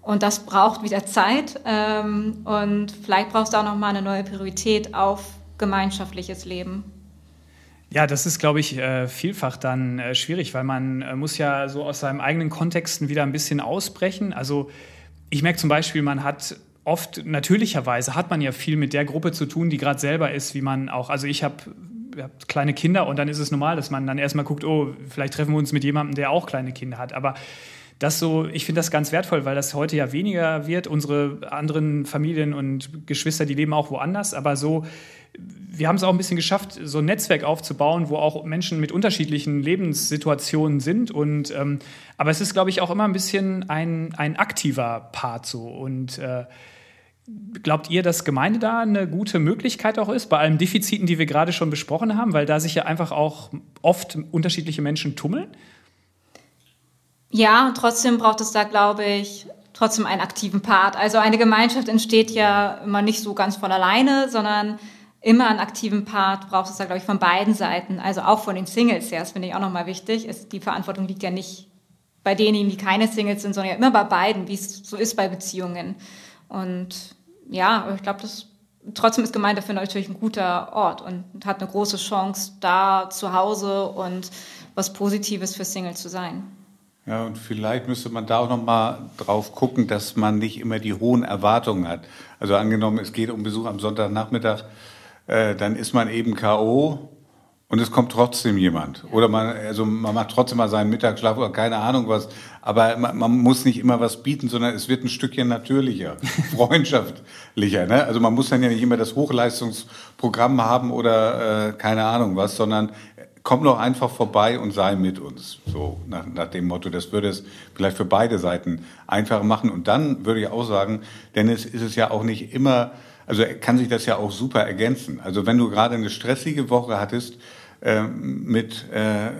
Und das braucht wieder Zeit. Ähm, und vielleicht brauchst du auch noch mal eine neue Priorität auf gemeinschaftliches Leben.
Ja, das ist, glaube ich, äh, vielfach dann äh, schwierig, weil man äh, muss ja so aus seinem eigenen Kontexten wieder ein bisschen ausbrechen. Also ich merke zum Beispiel, man hat oft natürlicherweise hat man ja viel mit der Gruppe zu tun, die gerade selber ist, wie man auch, also ich habe hab kleine Kinder und dann ist es normal, dass man dann erstmal guckt, oh, vielleicht treffen wir uns mit jemandem, der auch kleine Kinder hat. Aber das so, ich finde das ganz wertvoll, weil das heute ja weniger wird. Unsere anderen Familien und Geschwister, die leben auch woanders, aber so wir haben es auch ein bisschen geschafft, so ein Netzwerk aufzubauen, wo auch Menschen mit unterschiedlichen Lebenssituationen sind. Und ähm, aber es ist, glaube ich, auch immer ein bisschen ein, ein aktiver Part so. Und äh, Glaubt ihr, dass Gemeinde da eine gute Möglichkeit auch ist, bei allen Defiziten, die wir gerade schon besprochen haben, weil da sich ja einfach auch oft unterschiedliche Menschen tummeln?
Ja, trotzdem braucht es da, glaube ich, trotzdem einen aktiven Part. Also eine Gemeinschaft entsteht ja immer nicht so ganz von alleine, sondern immer einen aktiven Part braucht es da, glaube ich, von beiden Seiten. Also auch von den Singles her, das finde ich auch nochmal wichtig. Ist, die Verantwortung liegt ja nicht bei denen, die keine Singles sind, sondern ja immer bei beiden, wie es so ist bei Beziehungen. Und ja, ich glaube, das trotzdem ist Gemeinde dafür natürlich ein guter Ort und hat eine große Chance, da zu Hause und was Positives für Single zu sein.
Ja, und vielleicht müsste man da auch noch mal drauf gucken, dass man nicht immer die hohen Erwartungen hat. Also angenommen, es geht um Besuch am Sonntagnachmittag, äh, dann ist man eben K.O. Und es kommt trotzdem jemand. Oder man, also man macht trotzdem mal seinen Mittagsschlaf oder keine Ahnung was. Aber man, man muss nicht immer was bieten, sondern es wird ein Stückchen natürlicher, freundschaftlicher. Ne? Also man muss dann ja nicht immer das Hochleistungsprogramm haben oder äh, keine Ahnung was, sondern komm doch einfach vorbei und sei mit uns. So nach, nach dem Motto. Das würde es vielleicht für beide Seiten einfacher machen. Und dann würde ich auch sagen, denn es ist es ja auch nicht immer also kann sich das ja auch super ergänzen. Also wenn du gerade eine stressige Woche hattest äh, mit äh,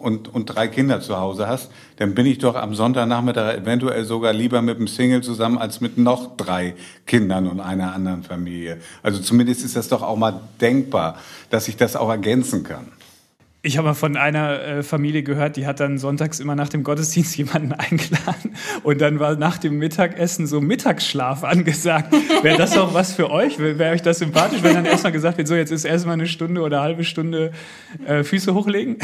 und, und drei Kinder zu Hause hast, dann bin ich doch am Sonntagnachmittag eventuell sogar lieber mit einem Single zusammen als mit noch drei Kindern und einer anderen Familie. Also zumindest ist das doch auch mal denkbar, dass ich das auch ergänzen kann.
Ich habe mal von einer äh, Familie gehört, die hat dann sonntags immer nach dem Gottesdienst jemanden eingeladen und dann war nach dem Mittagessen so Mittagsschlaf angesagt. Wäre das auch was für euch? Wäre euch das sympathisch, wenn dann erstmal gesagt wird, so jetzt ist erstmal eine Stunde oder eine halbe Stunde äh, Füße hochlegen?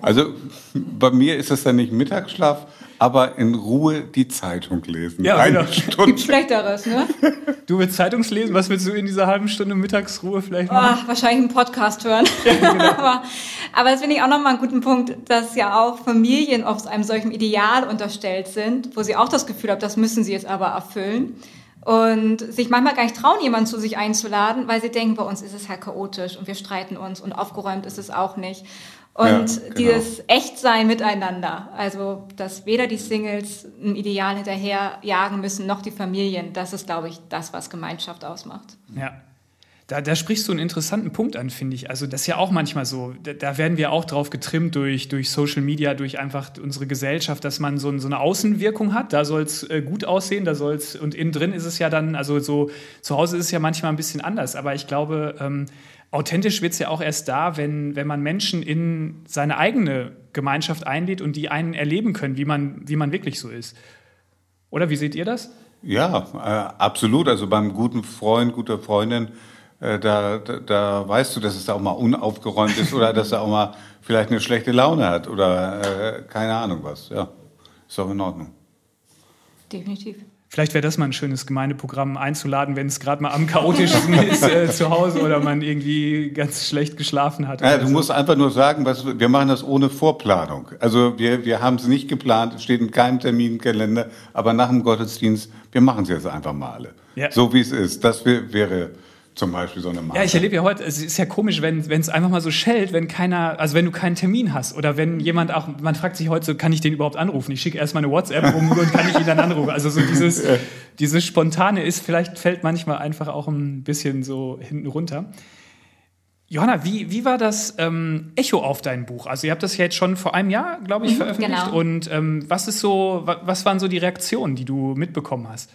Also bei mir ist das dann nicht Mittagsschlaf, aber in Ruhe die Zeitung lesen.
Ja,
eine genau. Stunde. Gibt Schlechteres, ne?
Du willst Zeitungslesen? Was willst du in dieser halben Stunde Mittagsruhe vielleicht
machen? Oh, wahrscheinlich einen Podcast hören. Ja, genau. aber, aber das finde ich auch nochmal einen guten Punkt, dass ja auch Familien auf einem solchen Ideal unterstellt sind, wo sie auch das Gefühl haben, das müssen sie jetzt aber erfüllen. Und sich manchmal gar nicht trauen, jemanden zu sich einzuladen, weil sie denken, bei uns ist es halt chaotisch und wir streiten uns und aufgeräumt ist es auch nicht. Und ja, genau. dieses Echtsein miteinander, also dass weder die Singles ein Ideal hinterher jagen müssen, noch die Familien, das ist, glaube ich, das, was Gemeinschaft ausmacht.
Ja. Da, da sprichst du einen interessanten Punkt an, finde ich. Also das ist ja auch manchmal so. Da, da, werden wir auch drauf getrimmt durch, durch Social Media, durch einfach unsere Gesellschaft, dass man so, so eine Außenwirkung hat. Da soll es äh, gut aussehen, da soll es und innen drin ist es ja dann, also so zu Hause ist es ja manchmal ein bisschen anders. Aber ich glaube, ähm, authentisch wird es ja auch erst da, wenn, wenn man Menschen in seine eigene Gemeinschaft einlädt und die einen erleben können, wie man, wie man wirklich so ist. Oder wie seht ihr das?
Ja, äh, absolut. Also beim guten Freund, guter Freundin äh, da, da, da weißt du, dass es da auch mal unaufgeräumt ist oder dass er auch mal vielleicht eine schlechte Laune hat oder äh, keine Ahnung was. Ja, ist auch in Ordnung.
Definitiv.
Vielleicht wäre das mal ein schönes Gemeindeprogramm einzuladen, wenn es gerade mal am chaotischsten ist äh, zu Hause oder man irgendwie ganz schlecht geschlafen hat.
Ja, du so. musst einfach nur sagen, was, wir machen das ohne Vorplanung. Also wir, wir haben es nicht geplant, es steht in keinem Terminkalender, aber nach dem Gottesdienst, wir machen es jetzt einfach mal alle. Ja. So wie es ist. Das wäre zum Beispiel so eine Marke.
Ja, ich erlebe ja heute, es ist ja komisch, wenn es einfach mal so schellt, wenn keiner, also wenn du keinen Termin hast oder wenn jemand auch, man fragt sich heute so, kann ich den überhaupt anrufen? Ich schicke erstmal eine WhatsApp rum und kann ich ihn dann anrufen. Also so dieses, dieses Spontane ist, vielleicht fällt manchmal einfach auch ein bisschen so hinten runter. Johanna, wie, wie war das ähm, Echo auf dein Buch? Also ihr habt das ja jetzt schon vor einem Jahr, glaube ich, mhm, veröffentlicht. Genau. Und ähm, was ist so, was waren so die Reaktionen, die du mitbekommen hast?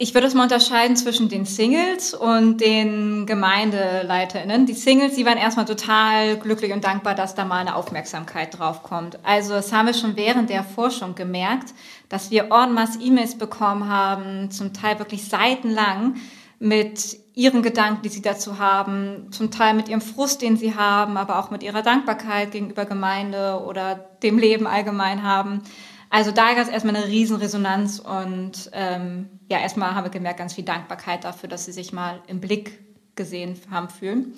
Ich würde es mal unterscheiden zwischen den Singles und den GemeindeleiterInnen. Die Singles, die waren erstmal total glücklich und dankbar, dass da mal eine Aufmerksamkeit drauf kommt. Also das haben wir schon während der Forschung gemerkt, dass wir en E-Mails bekommen haben, zum Teil wirklich seitenlang, mit ihren Gedanken, die sie dazu haben, zum Teil mit ihrem Frust, den sie haben, aber auch mit ihrer Dankbarkeit gegenüber Gemeinde oder dem Leben allgemein haben. Also da gab es erstmal eine Riesenresonanz und ähm, ja, erstmal haben wir gemerkt, ganz viel Dankbarkeit dafür, dass sie sich mal im Blick gesehen haben fühlen.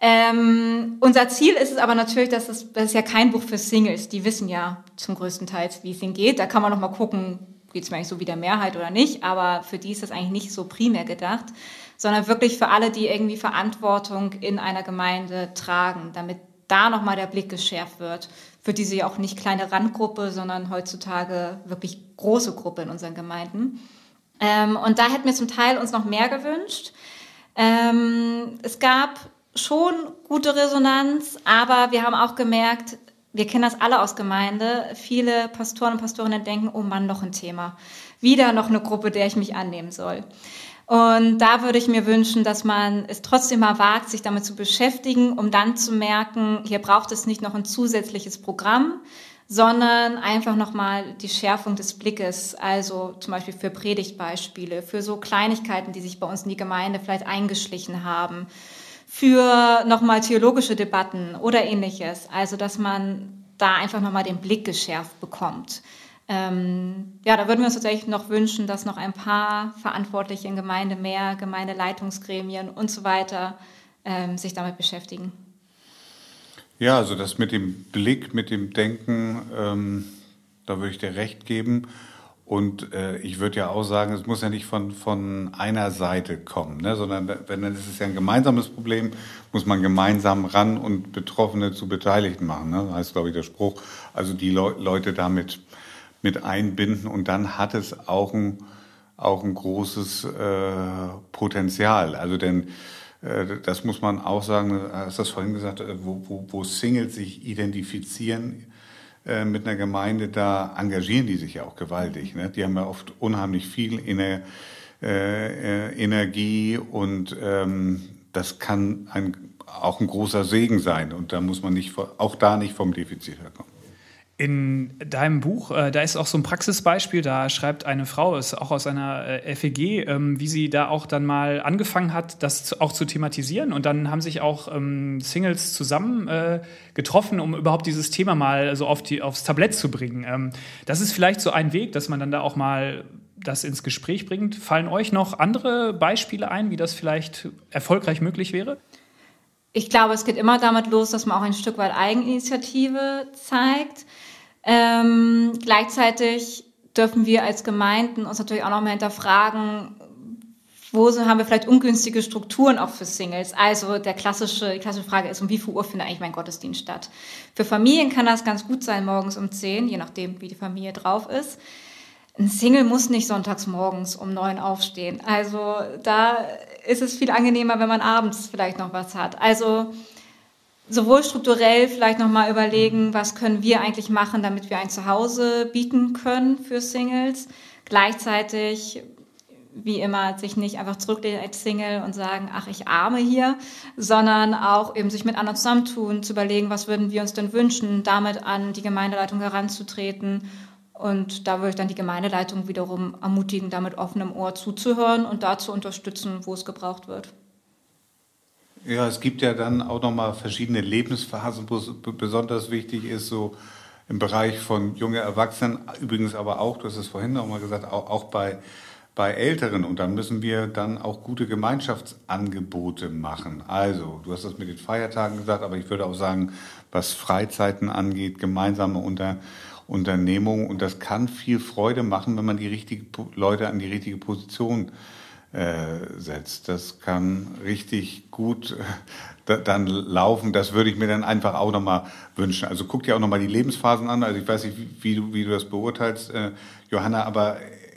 Ähm, unser Ziel ist es aber natürlich, dass es, das ist ja kein Buch für Singles. Die wissen ja zum größten Teil, wie es ihnen geht. Da kann man noch mal gucken, geht es mir eigentlich so wie der Mehrheit oder nicht. Aber für die ist das eigentlich nicht so primär gedacht, sondern wirklich für alle, die irgendwie Verantwortung in einer Gemeinde tragen, damit da noch mal der Blick geschärft wird für diese ja auch nicht kleine Randgruppe, sondern heutzutage wirklich große Gruppe in unseren Gemeinden. Ähm, und da hätten wir zum Teil uns noch mehr gewünscht. Ähm, es gab schon gute Resonanz, aber wir haben auch gemerkt, wir kennen das alle aus Gemeinde, viele Pastoren und Pastorinnen denken, oh Mann, noch ein Thema. Wieder noch eine Gruppe, der ich mich annehmen soll. Und da würde ich mir wünschen, dass man es trotzdem mal wagt, sich damit zu beschäftigen, um dann zu merken, hier braucht es nicht noch ein zusätzliches Programm, sondern einfach nochmal die Schärfung des Blickes, also zum Beispiel für Predigtbeispiele, für so Kleinigkeiten, die sich bei uns in die Gemeinde vielleicht eingeschlichen haben, für nochmal theologische Debatten oder ähnliches. Also, dass man da einfach nochmal den Blick geschärft bekommt. Ähm, ja, da würden wir uns tatsächlich noch wünschen, dass noch ein paar Verantwortliche in Gemeinde mehr, Gemeindeleitungsgremien und so weiter ähm, sich damit beschäftigen.
Ja, also das mit dem Blick, mit dem Denken, ähm, da würde ich dir recht geben. Und äh, ich würde ja auch sagen, es muss ja nicht von, von einer Seite kommen, ne? sondern wenn dann ist es ja ein gemeinsames Problem, muss man gemeinsam ran und Betroffene zu Beteiligten machen. Ne? Das heißt, glaube ich, der Spruch. Also die Le Leute damit mit einbinden und dann hat es auch ein, auch ein großes äh, Potenzial. Also denn äh, das muss man auch sagen, hast das vorhin gesagt, äh, wo, wo, wo Singles sich identifizieren äh, mit einer Gemeinde, da engagieren die sich ja auch gewaltig. Ne? Die haben ja oft unheimlich viel Ener äh, Energie und ähm, das kann ein, auch ein großer Segen sein und da muss man nicht auch da nicht vom Defizit herkommen.
In deinem Buch, äh, da ist auch so ein Praxisbeispiel, da schreibt eine Frau, ist auch aus einer äh, FEG, ähm, wie sie da auch dann mal angefangen hat, das zu, auch zu thematisieren. Und dann haben sich auch ähm, Singles zusammen äh, getroffen, um überhaupt dieses Thema mal so auf die, aufs Tablett zu bringen. Ähm, das ist vielleicht so ein Weg, dass man dann da auch mal das ins Gespräch bringt. Fallen euch noch andere Beispiele ein, wie das vielleicht erfolgreich möglich wäre?
Ich glaube, es geht immer damit los, dass man auch ein Stück weit Eigeninitiative zeigt. Ähm, gleichzeitig dürfen wir als Gemeinden uns natürlich auch noch mal hinterfragen, wo haben wir vielleicht ungünstige Strukturen auch für Singles? Also der klassische, die klassische Frage ist, um wie viel Uhr findet eigentlich mein Gottesdienst statt? Für Familien kann das ganz gut sein, morgens um 10, je nachdem, wie die Familie drauf ist. ein Single muss nicht sonntags morgens um neun aufstehen. Also da ist es viel angenehmer, wenn man abends vielleicht noch was hat. Also sowohl strukturell vielleicht nochmal überlegen, was können wir eigentlich machen, damit wir ein Zuhause bieten können für Singles. Gleichzeitig, wie immer, sich nicht einfach zurücklehnen als Single und sagen, ach, ich arme hier, sondern auch eben sich mit anderen zusammentun, zu überlegen, was würden wir uns denn wünschen, damit an die Gemeindeleitung heranzutreten und da würde ich dann die Gemeindeleitung wiederum ermutigen, da mit offenem Ohr zuzuhören und da zu unterstützen, wo es gebraucht wird.
Ja, es gibt ja dann auch nochmal verschiedene Lebensphasen, wo es besonders wichtig ist, so im Bereich von junge Erwachsenen, übrigens aber auch, du hast es vorhin nochmal gesagt, auch, auch bei, bei Älteren. Und dann müssen wir dann auch gute Gemeinschaftsangebote machen. Also, du hast das mit den Feiertagen gesagt, aber ich würde auch sagen, was Freizeiten angeht, gemeinsame unter Unternehmung und das kann viel Freude machen, wenn man die richtigen Leute an die richtige Position setzt. Das kann richtig gut äh, dann laufen. Das würde ich mir dann einfach auch nochmal wünschen. Also guck dir auch nochmal die Lebensphasen an. Also ich weiß nicht, wie, du, wie du das beurteilst, äh, Johanna, aber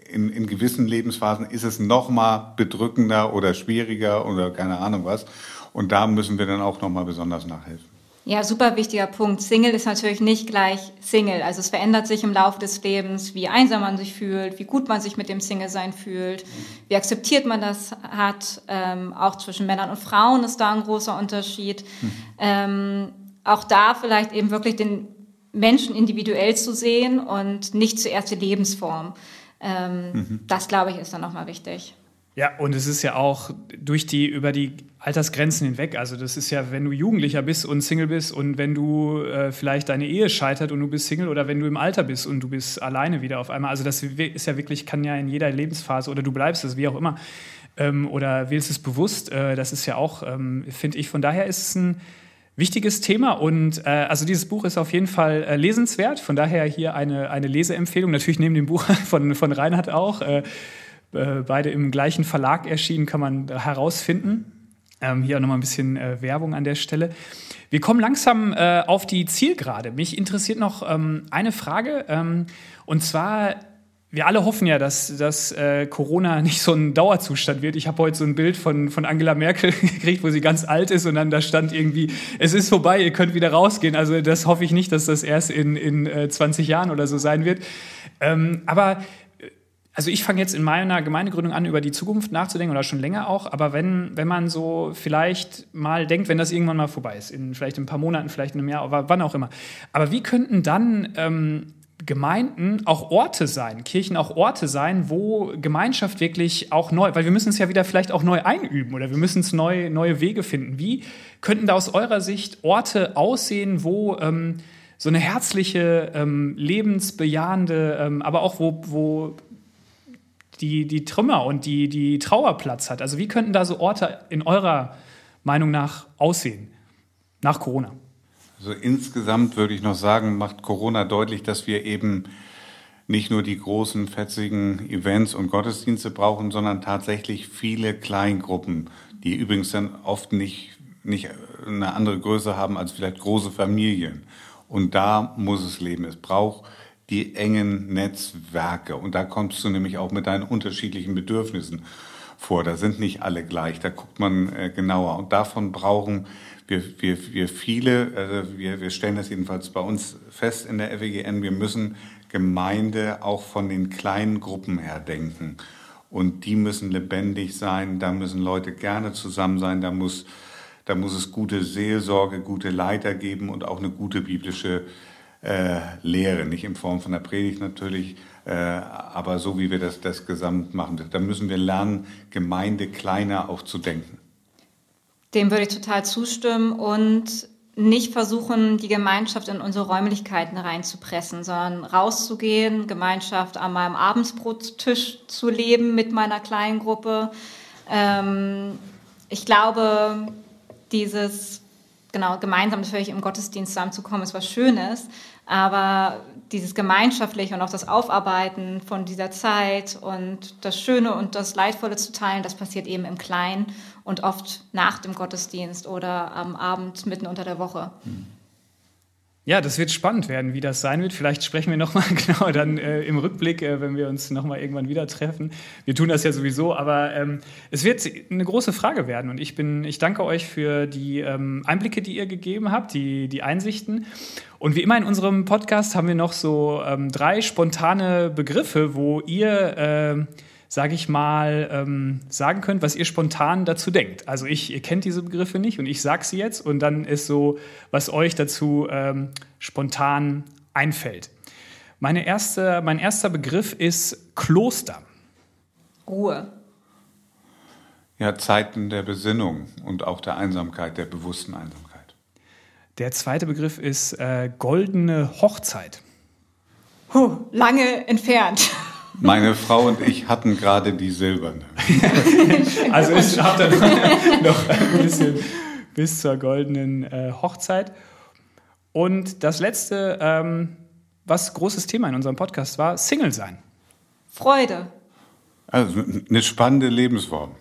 in, in gewissen Lebensphasen ist es nochmal bedrückender oder schwieriger oder keine Ahnung was. Und da müssen wir dann auch nochmal besonders nachhelfen.
Ja, super wichtiger Punkt. Single ist natürlich nicht gleich Single. Also es verändert sich im Laufe des Lebens, wie einsam man sich fühlt, wie gut man sich mit dem Single-Sein fühlt, wie akzeptiert man das hat. Ähm, auch zwischen Männern und Frauen ist da ein großer Unterschied. Mhm. Ähm, auch da vielleicht eben wirklich den Menschen individuell zu sehen und nicht zuerst die Lebensform. Ähm, mhm. Das, glaube ich, ist dann nochmal wichtig.
Ja, und es ist ja auch durch die, über die Altersgrenzen hinweg. Also das ist ja, wenn du Jugendlicher bist und Single bist und wenn du äh, vielleicht deine Ehe scheitert und du bist Single oder wenn du im Alter bist und du bist alleine wieder auf einmal. Also das ist ja wirklich, kann ja in jeder Lebensphase oder du bleibst es, wie auch immer. Ähm, oder wählst es bewusst. Äh, das ist ja auch, ähm, finde ich, von daher ist es ein wichtiges Thema und äh, also dieses Buch ist auf jeden Fall äh, lesenswert. Von daher hier eine, eine Leseempfehlung. Natürlich neben dem Buch von, von Reinhard auch. Äh, äh, beide im gleichen Verlag erschienen, kann man herausfinden. Ähm, hier auch nochmal ein bisschen äh, Werbung an der Stelle. Wir kommen langsam äh, auf die Zielgerade. Mich interessiert noch ähm, eine Frage. Ähm, und zwar, wir alle hoffen ja, dass, dass äh, Corona nicht so ein Dauerzustand wird. Ich habe heute so ein Bild von, von Angela Merkel gekriegt, wo sie ganz alt ist und dann da stand irgendwie, es ist vorbei, ihr könnt wieder rausgehen. Also das hoffe ich nicht, dass das erst in, in äh, 20 Jahren oder so sein wird. Ähm, aber also ich fange jetzt in meiner Gemeindegründung an, über die Zukunft nachzudenken oder schon länger auch. Aber wenn, wenn man so vielleicht mal denkt, wenn das irgendwann mal vorbei ist, in vielleicht in ein paar Monaten, vielleicht in einem Jahr, aber wann auch immer. Aber wie könnten dann ähm, Gemeinden auch Orte sein, Kirchen auch Orte sein, wo Gemeinschaft wirklich auch neu, weil wir müssen es ja wieder vielleicht auch neu einüben oder wir müssen es neu, neue Wege finden. Wie könnten da aus eurer Sicht Orte aussehen, wo ähm, so eine herzliche, ähm, lebensbejahende, ähm, aber auch wo, wo die, die Trümmer und die, die Trauerplatz hat. Also wie könnten da so Orte in eurer Meinung nach aussehen nach Corona?
Also insgesamt würde ich noch sagen, macht Corona deutlich, dass wir eben nicht nur die großen, fetzigen Events und Gottesdienste brauchen, sondern tatsächlich viele Kleingruppen, die übrigens dann oft nicht, nicht eine andere Größe haben als vielleicht große Familien. Und da muss es leben. Es braucht die engen Netzwerke. Und da kommst du nämlich auch mit deinen unterschiedlichen Bedürfnissen vor. Da sind nicht alle gleich, da guckt man äh, genauer. Und davon brauchen wir, wir, wir viele, also wir, wir stellen das jedenfalls bei uns fest in der FEGN, wir müssen Gemeinde auch von den kleinen Gruppen her denken. Und die müssen lebendig sein, da müssen Leute gerne zusammen sein, da muss, da muss es gute Seelsorge, gute Leiter geben und auch eine gute biblische äh, Lehre, nicht in Form von der Predigt natürlich, äh, aber so wie wir das, das gesamt machen. Da müssen wir lernen, Gemeinde kleiner auch zu denken.
Dem würde ich total zustimmen und nicht versuchen, die Gemeinschaft in unsere Räumlichkeiten reinzupressen, sondern rauszugehen, Gemeinschaft an meinem Abendsbrottisch zu leben mit meiner kleinen Gruppe. Ähm, ich glaube, dieses genau, gemeinsam natürlich im Gottesdienst zusammenzukommen, ist was Schönes. Aber dieses Gemeinschaftliche und auch das Aufarbeiten von dieser Zeit und das Schöne und das Leidvolle zu teilen, das passiert eben im Kleinen und oft nach dem Gottesdienst oder am Abend mitten unter der Woche.
Ja, das wird spannend werden, wie das sein wird. Vielleicht sprechen wir nochmal genau dann äh, im Rückblick, äh, wenn wir uns nochmal irgendwann wieder treffen. Wir tun das ja sowieso, aber ähm, es wird eine große Frage werden. Und ich bin, ich danke euch für die ähm, Einblicke, die ihr gegeben habt, die, die Einsichten. Und wie immer in unserem Podcast haben wir noch so ähm, drei spontane Begriffe, wo ihr äh, sage ich mal, ähm, sagen könnt, was ihr spontan dazu denkt. Also ich, ihr kennt diese Begriffe nicht und ich sage sie jetzt und dann ist so, was euch dazu ähm, spontan einfällt. Meine erste, mein erster Begriff ist Kloster.
Ruhe.
Ja, Zeiten der Besinnung und auch der Einsamkeit, der bewussten Einsamkeit.
Der zweite Begriff ist äh, goldene Hochzeit.
Huh, lange entfernt.
Meine Frau und ich hatten gerade die silberne.
also ich habe dann noch ein bisschen bis zur goldenen äh, Hochzeit. Und das letzte, ähm, was großes Thema in unserem Podcast war, Single sein.
Freude.
Also eine spannende Lebensform.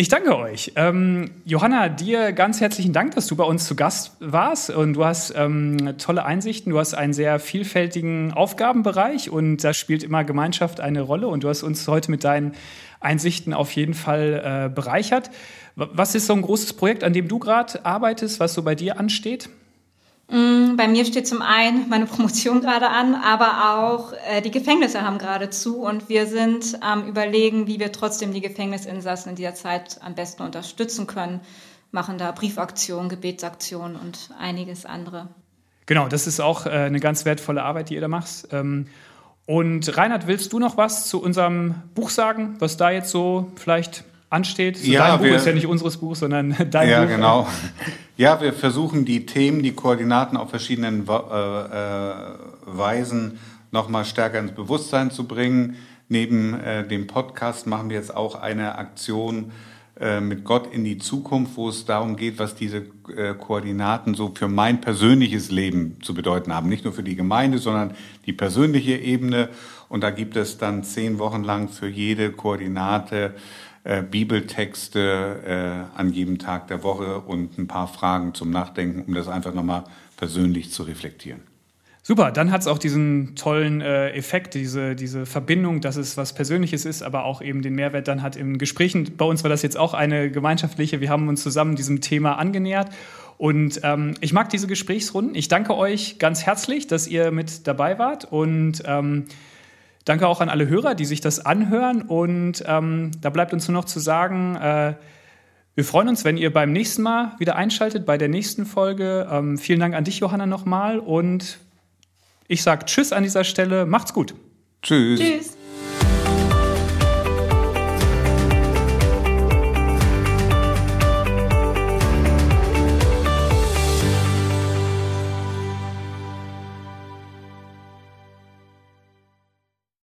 Ich danke euch. Ähm, Johanna, dir ganz herzlichen Dank, dass du bei uns zu Gast warst und du hast ähm, tolle Einsichten. Du hast einen sehr vielfältigen Aufgabenbereich und da spielt immer Gemeinschaft eine Rolle und du hast uns heute mit deinen Einsichten auf jeden Fall äh, bereichert. Was ist so ein großes Projekt, an dem du gerade arbeitest, was so bei dir ansteht?
Mm, bei mir steht zum einen meine Promotion gerade an, aber auch äh, die Gefängnisse haben gerade zu und wir sind am Überlegen, wie wir trotzdem die Gefängnisinsassen in dieser Zeit am besten unterstützen können, machen da Briefaktionen, Gebetsaktionen und einiges andere.
Genau, das ist auch äh, eine ganz wertvolle Arbeit, die ihr da macht. Ähm, und Reinhard, willst du noch was zu unserem Buch sagen, was da jetzt so vielleicht ansteht. So
ja,
dein Buch
wir,
ist ja nicht unseres Buch, sondern dein
ja,
Buch.
Ja, genau. Ja, wir versuchen die Themen, die Koordinaten auf verschiedenen äh, äh, Weisen nochmal stärker ins Bewusstsein zu bringen. Neben äh, dem Podcast machen wir jetzt auch eine Aktion äh, mit Gott in die Zukunft, wo es darum geht, was diese äh, Koordinaten so für mein persönliches Leben zu bedeuten haben. Nicht nur für die Gemeinde, sondern die persönliche Ebene. Und da gibt es dann zehn Wochen lang für jede Koordinate äh, Bibeltexte äh, an jedem Tag der Woche und ein paar Fragen zum Nachdenken, um das einfach nochmal persönlich zu reflektieren.
Super, dann hat es auch diesen tollen äh, Effekt, diese, diese Verbindung, dass es was Persönliches ist, aber auch eben den Mehrwert dann hat in Gesprächen. Bei uns war das jetzt auch eine gemeinschaftliche, wir haben uns zusammen diesem Thema angenähert. Und ähm, ich mag diese Gesprächsrunden. Ich danke euch ganz herzlich, dass ihr mit dabei wart und ähm, Danke auch an alle Hörer, die sich das anhören. Und ähm, da bleibt uns nur noch zu sagen, äh, wir freuen uns, wenn ihr beim nächsten Mal wieder einschaltet, bei der nächsten Folge. Ähm, vielen Dank an dich, Johanna, nochmal. Und ich sage Tschüss an dieser Stelle. Macht's gut.
Tschüss. Tschüss.